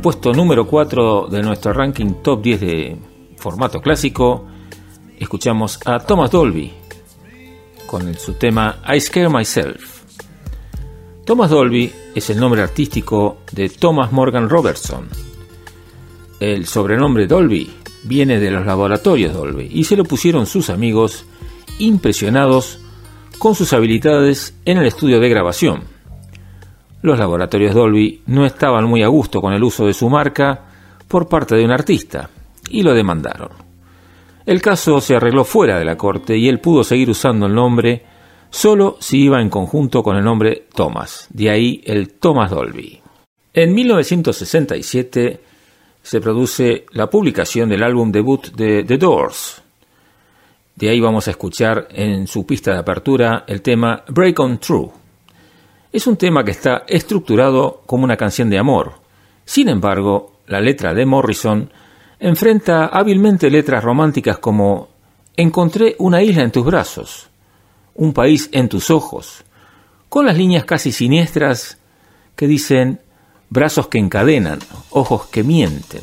Puesto número 4 de nuestro ranking top 10 de formato clásico, escuchamos a Thomas Dolby con su tema I Scare Myself. Thomas Dolby es el nombre artístico de Thomas Morgan Robertson. El sobrenombre Dolby viene de los laboratorios Dolby y se lo pusieron sus amigos impresionados con sus habilidades en el estudio de grabación. Los laboratorios Dolby no estaban muy a gusto con el uso de su marca por parte de un artista y lo demandaron. El caso se arregló fuera de la corte y él pudo seguir usando el nombre solo si iba en conjunto con el nombre Thomas, de ahí el Thomas Dolby. En 1967 se produce la publicación del álbum debut de The Doors. De ahí vamos a escuchar en su pista de apertura el tema Break On True. Es un tema que está estructurado como una canción de amor. Sin embargo, la letra de Morrison enfrenta hábilmente letras románticas como Encontré una isla en tus brazos, un país en tus ojos, con las líneas casi siniestras que dicen brazos que encadenan, ojos que mienten.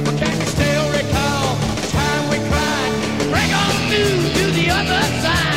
do to the other side.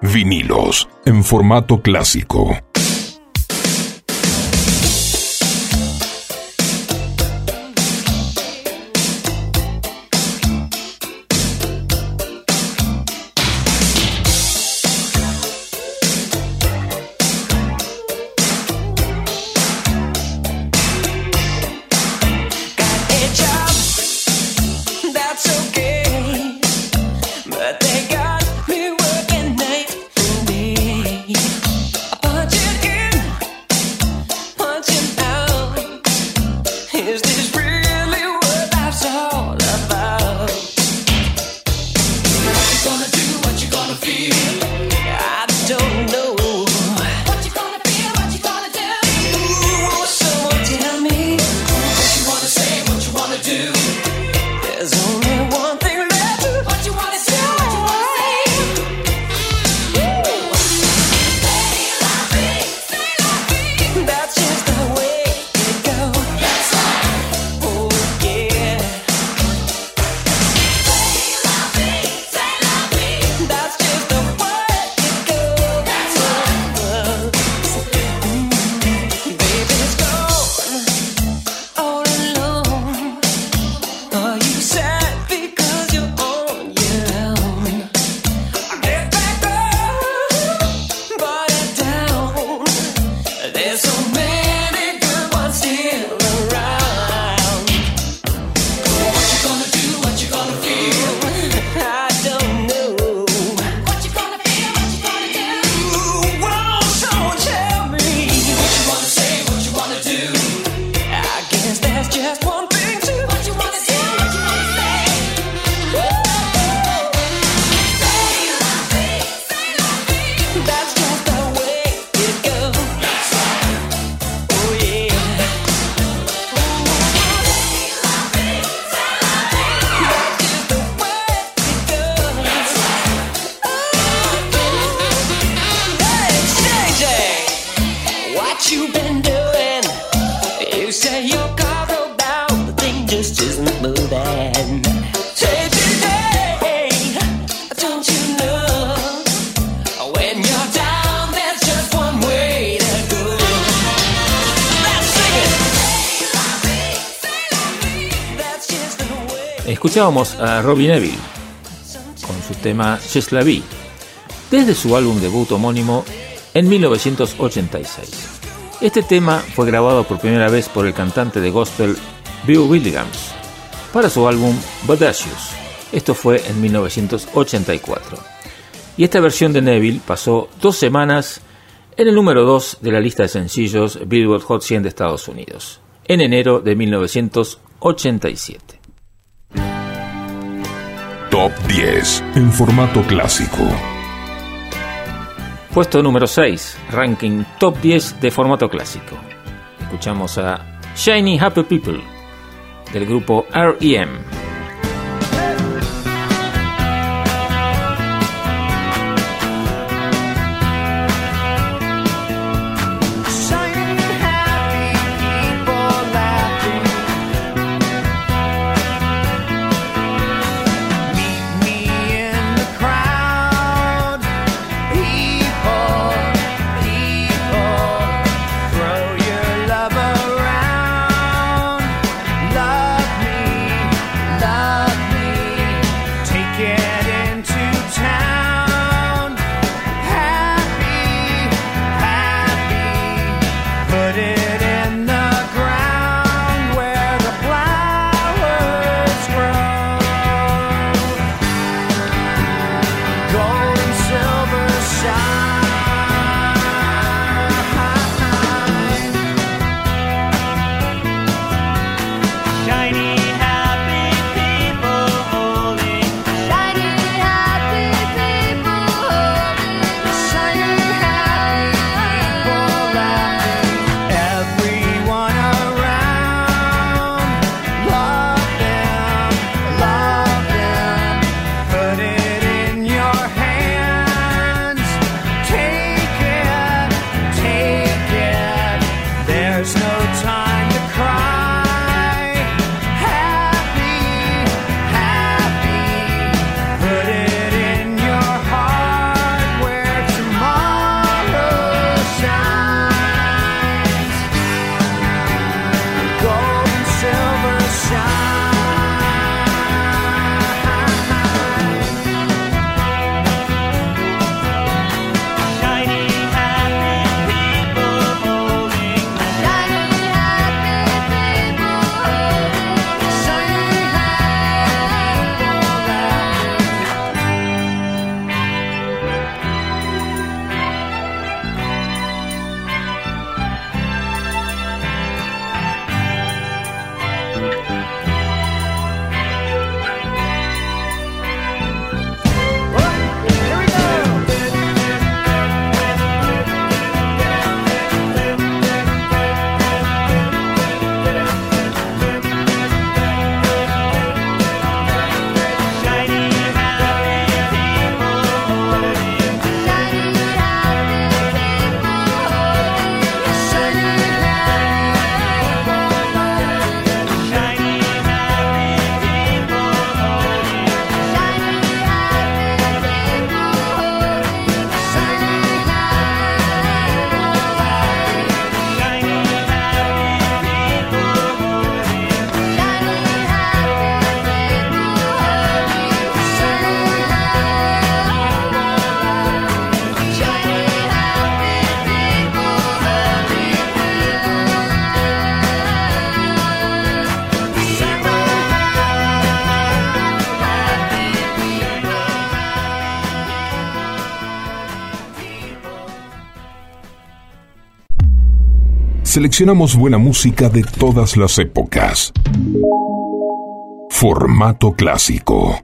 Vinilos en formato clásico. A Robbie Neville con su tema Just La desde su álbum debut homónimo en 1986. Este tema fue grabado por primera vez por el cantante de gospel Bill Williams para su álbum Bodacious. Esto fue en 1984. Y esta versión de Neville pasó dos semanas en el número 2 de la lista de sencillos Billboard Hot 100 de Estados Unidos, en enero de 1987. Top 10 en formato clásico. Puesto número 6, ranking top 10 de formato clásico. Escuchamos a Shiny Happy People del grupo REM. Seleccionamos buena música de todas las épocas. Formato clásico.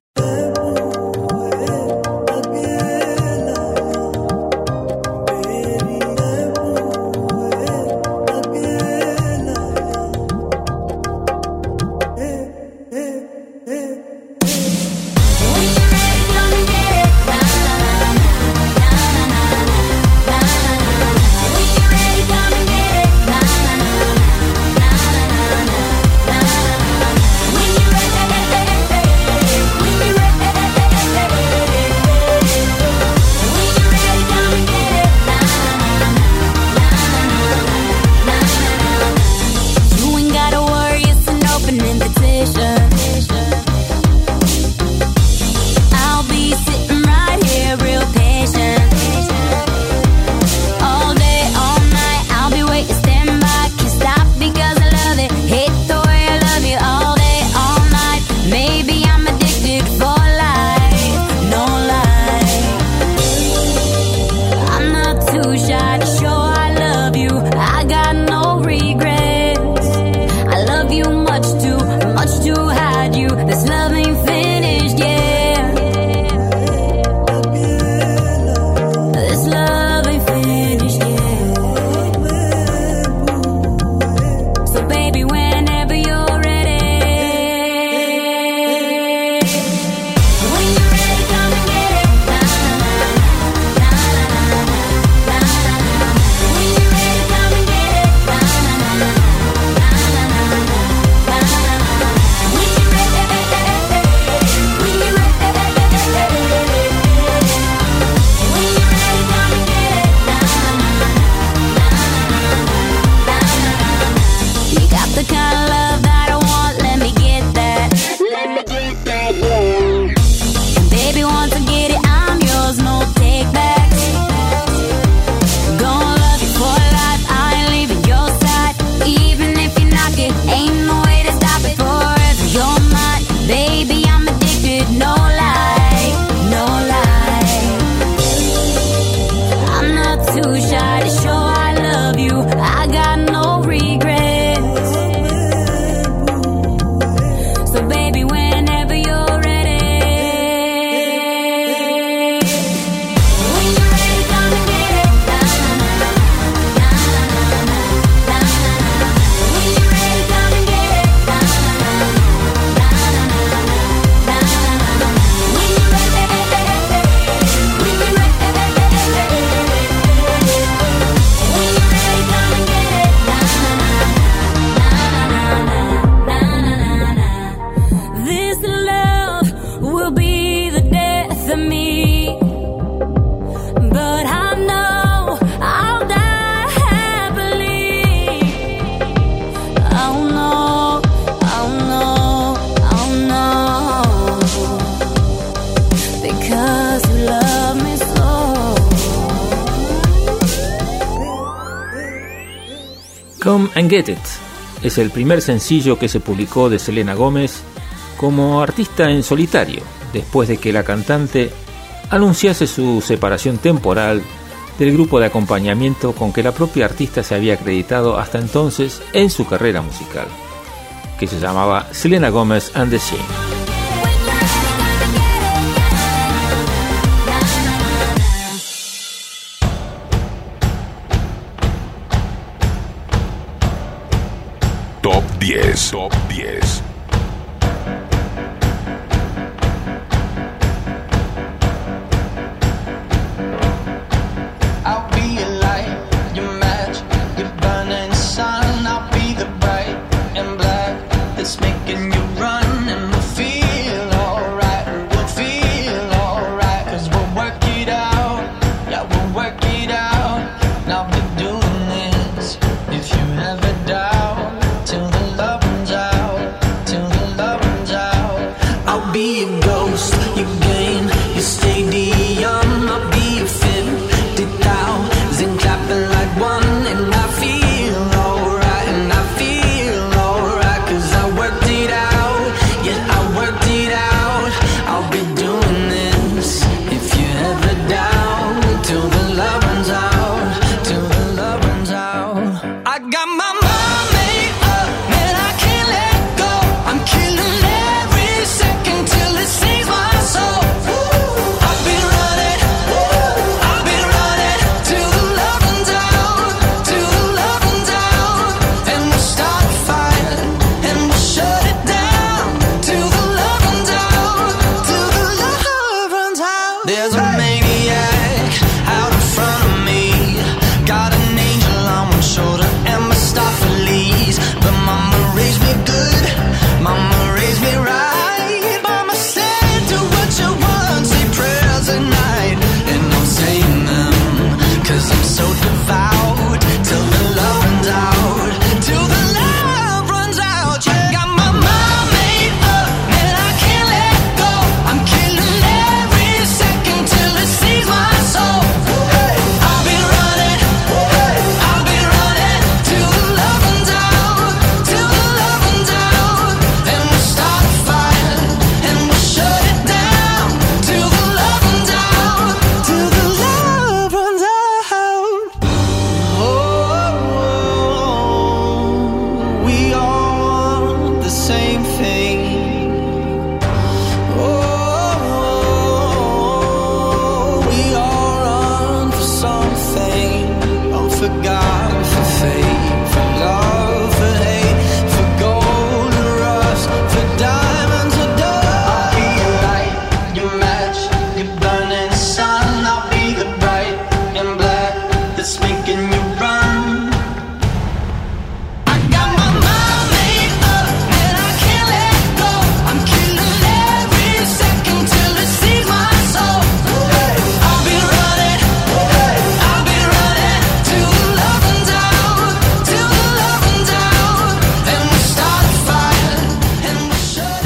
Get It es el primer sencillo que se publicó de Selena Gómez como artista en solitario, después de que la cantante anunciase su separación temporal del grupo de acompañamiento con que la propia artista se había acreditado hasta entonces en su carrera musical, que se llamaba Selena Gómez and the Shame.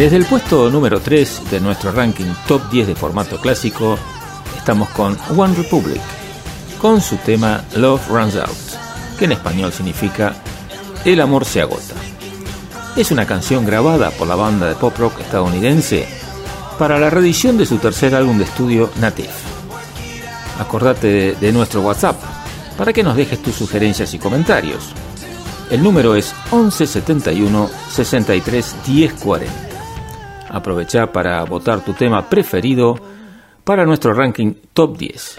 Desde el puesto número 3 de nuestro ranking top 10 de formato clásico, estamos con One Republic, con su tema Love Runs Out, que en español significa El amor se agota. Es una canción grabada por la banda de pop rock estadounidense para la reedición de su tercer álbum de estudio Native. Acordate de, de nuestro WhatsApp para que nos dejes tus sugerencias y comentarios. El número es 1171 63 1040. Aprovecha para votar tu tema preferido para nuestro ranking Top 10.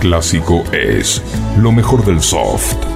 clásico es lo mejor del soft.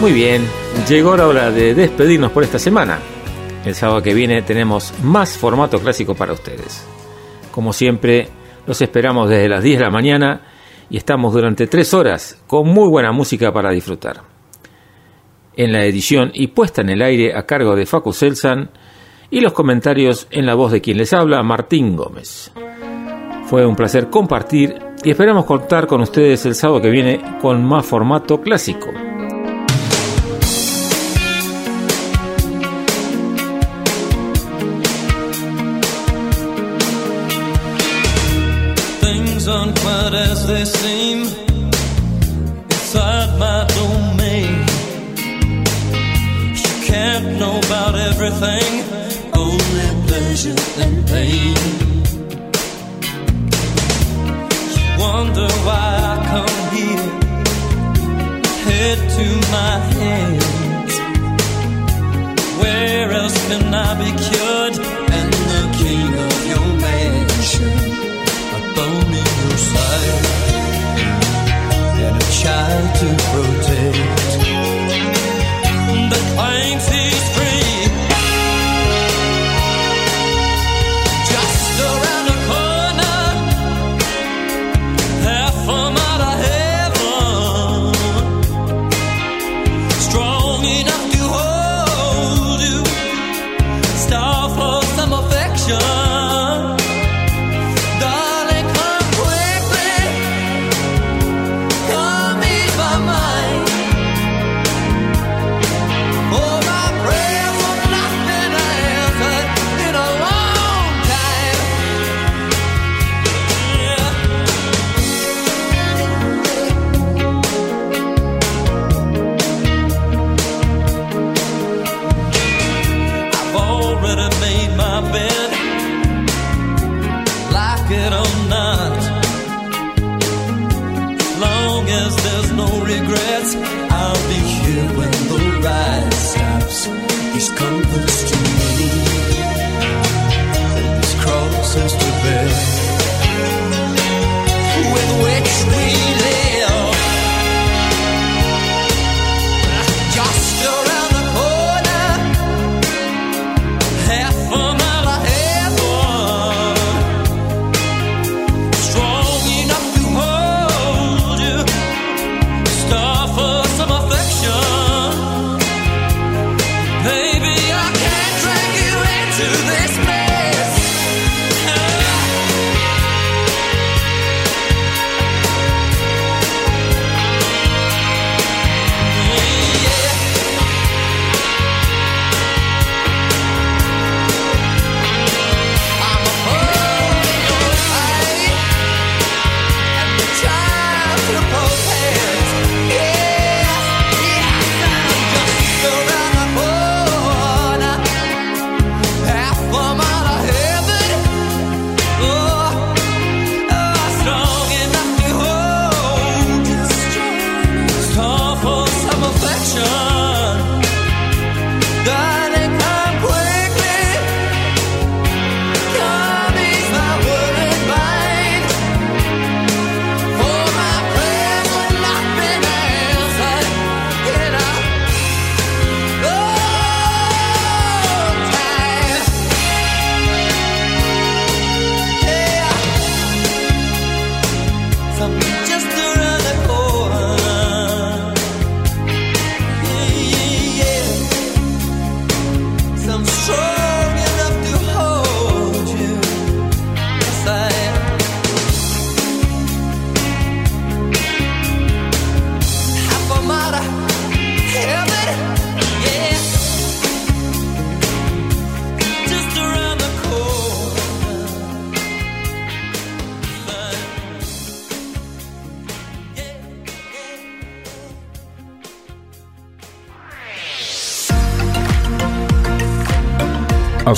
Muy bien, llegó la hora de despedirnos por esta semana. El sábado que viene tenemos más formato clásico para ustedes. Como siempre, los esperamos desde las 10 de la mañana y estamos durante 3 horas con muy buena música para disfrutar. En la edición y puesta en el aire a cargo de Facu Selsan y los comentarios en la voz de quien les habla, Martín Gómez. Fue un placer compartir y esperamos contar con ustedes el sábado que viene con más formato clásico. they seem inside my domain. You can't know about everything, only pleasure and pain. You wonder why I come here, head to my hands. Where else can I be cured? And the king of your mansion bone in your side and a child to protect.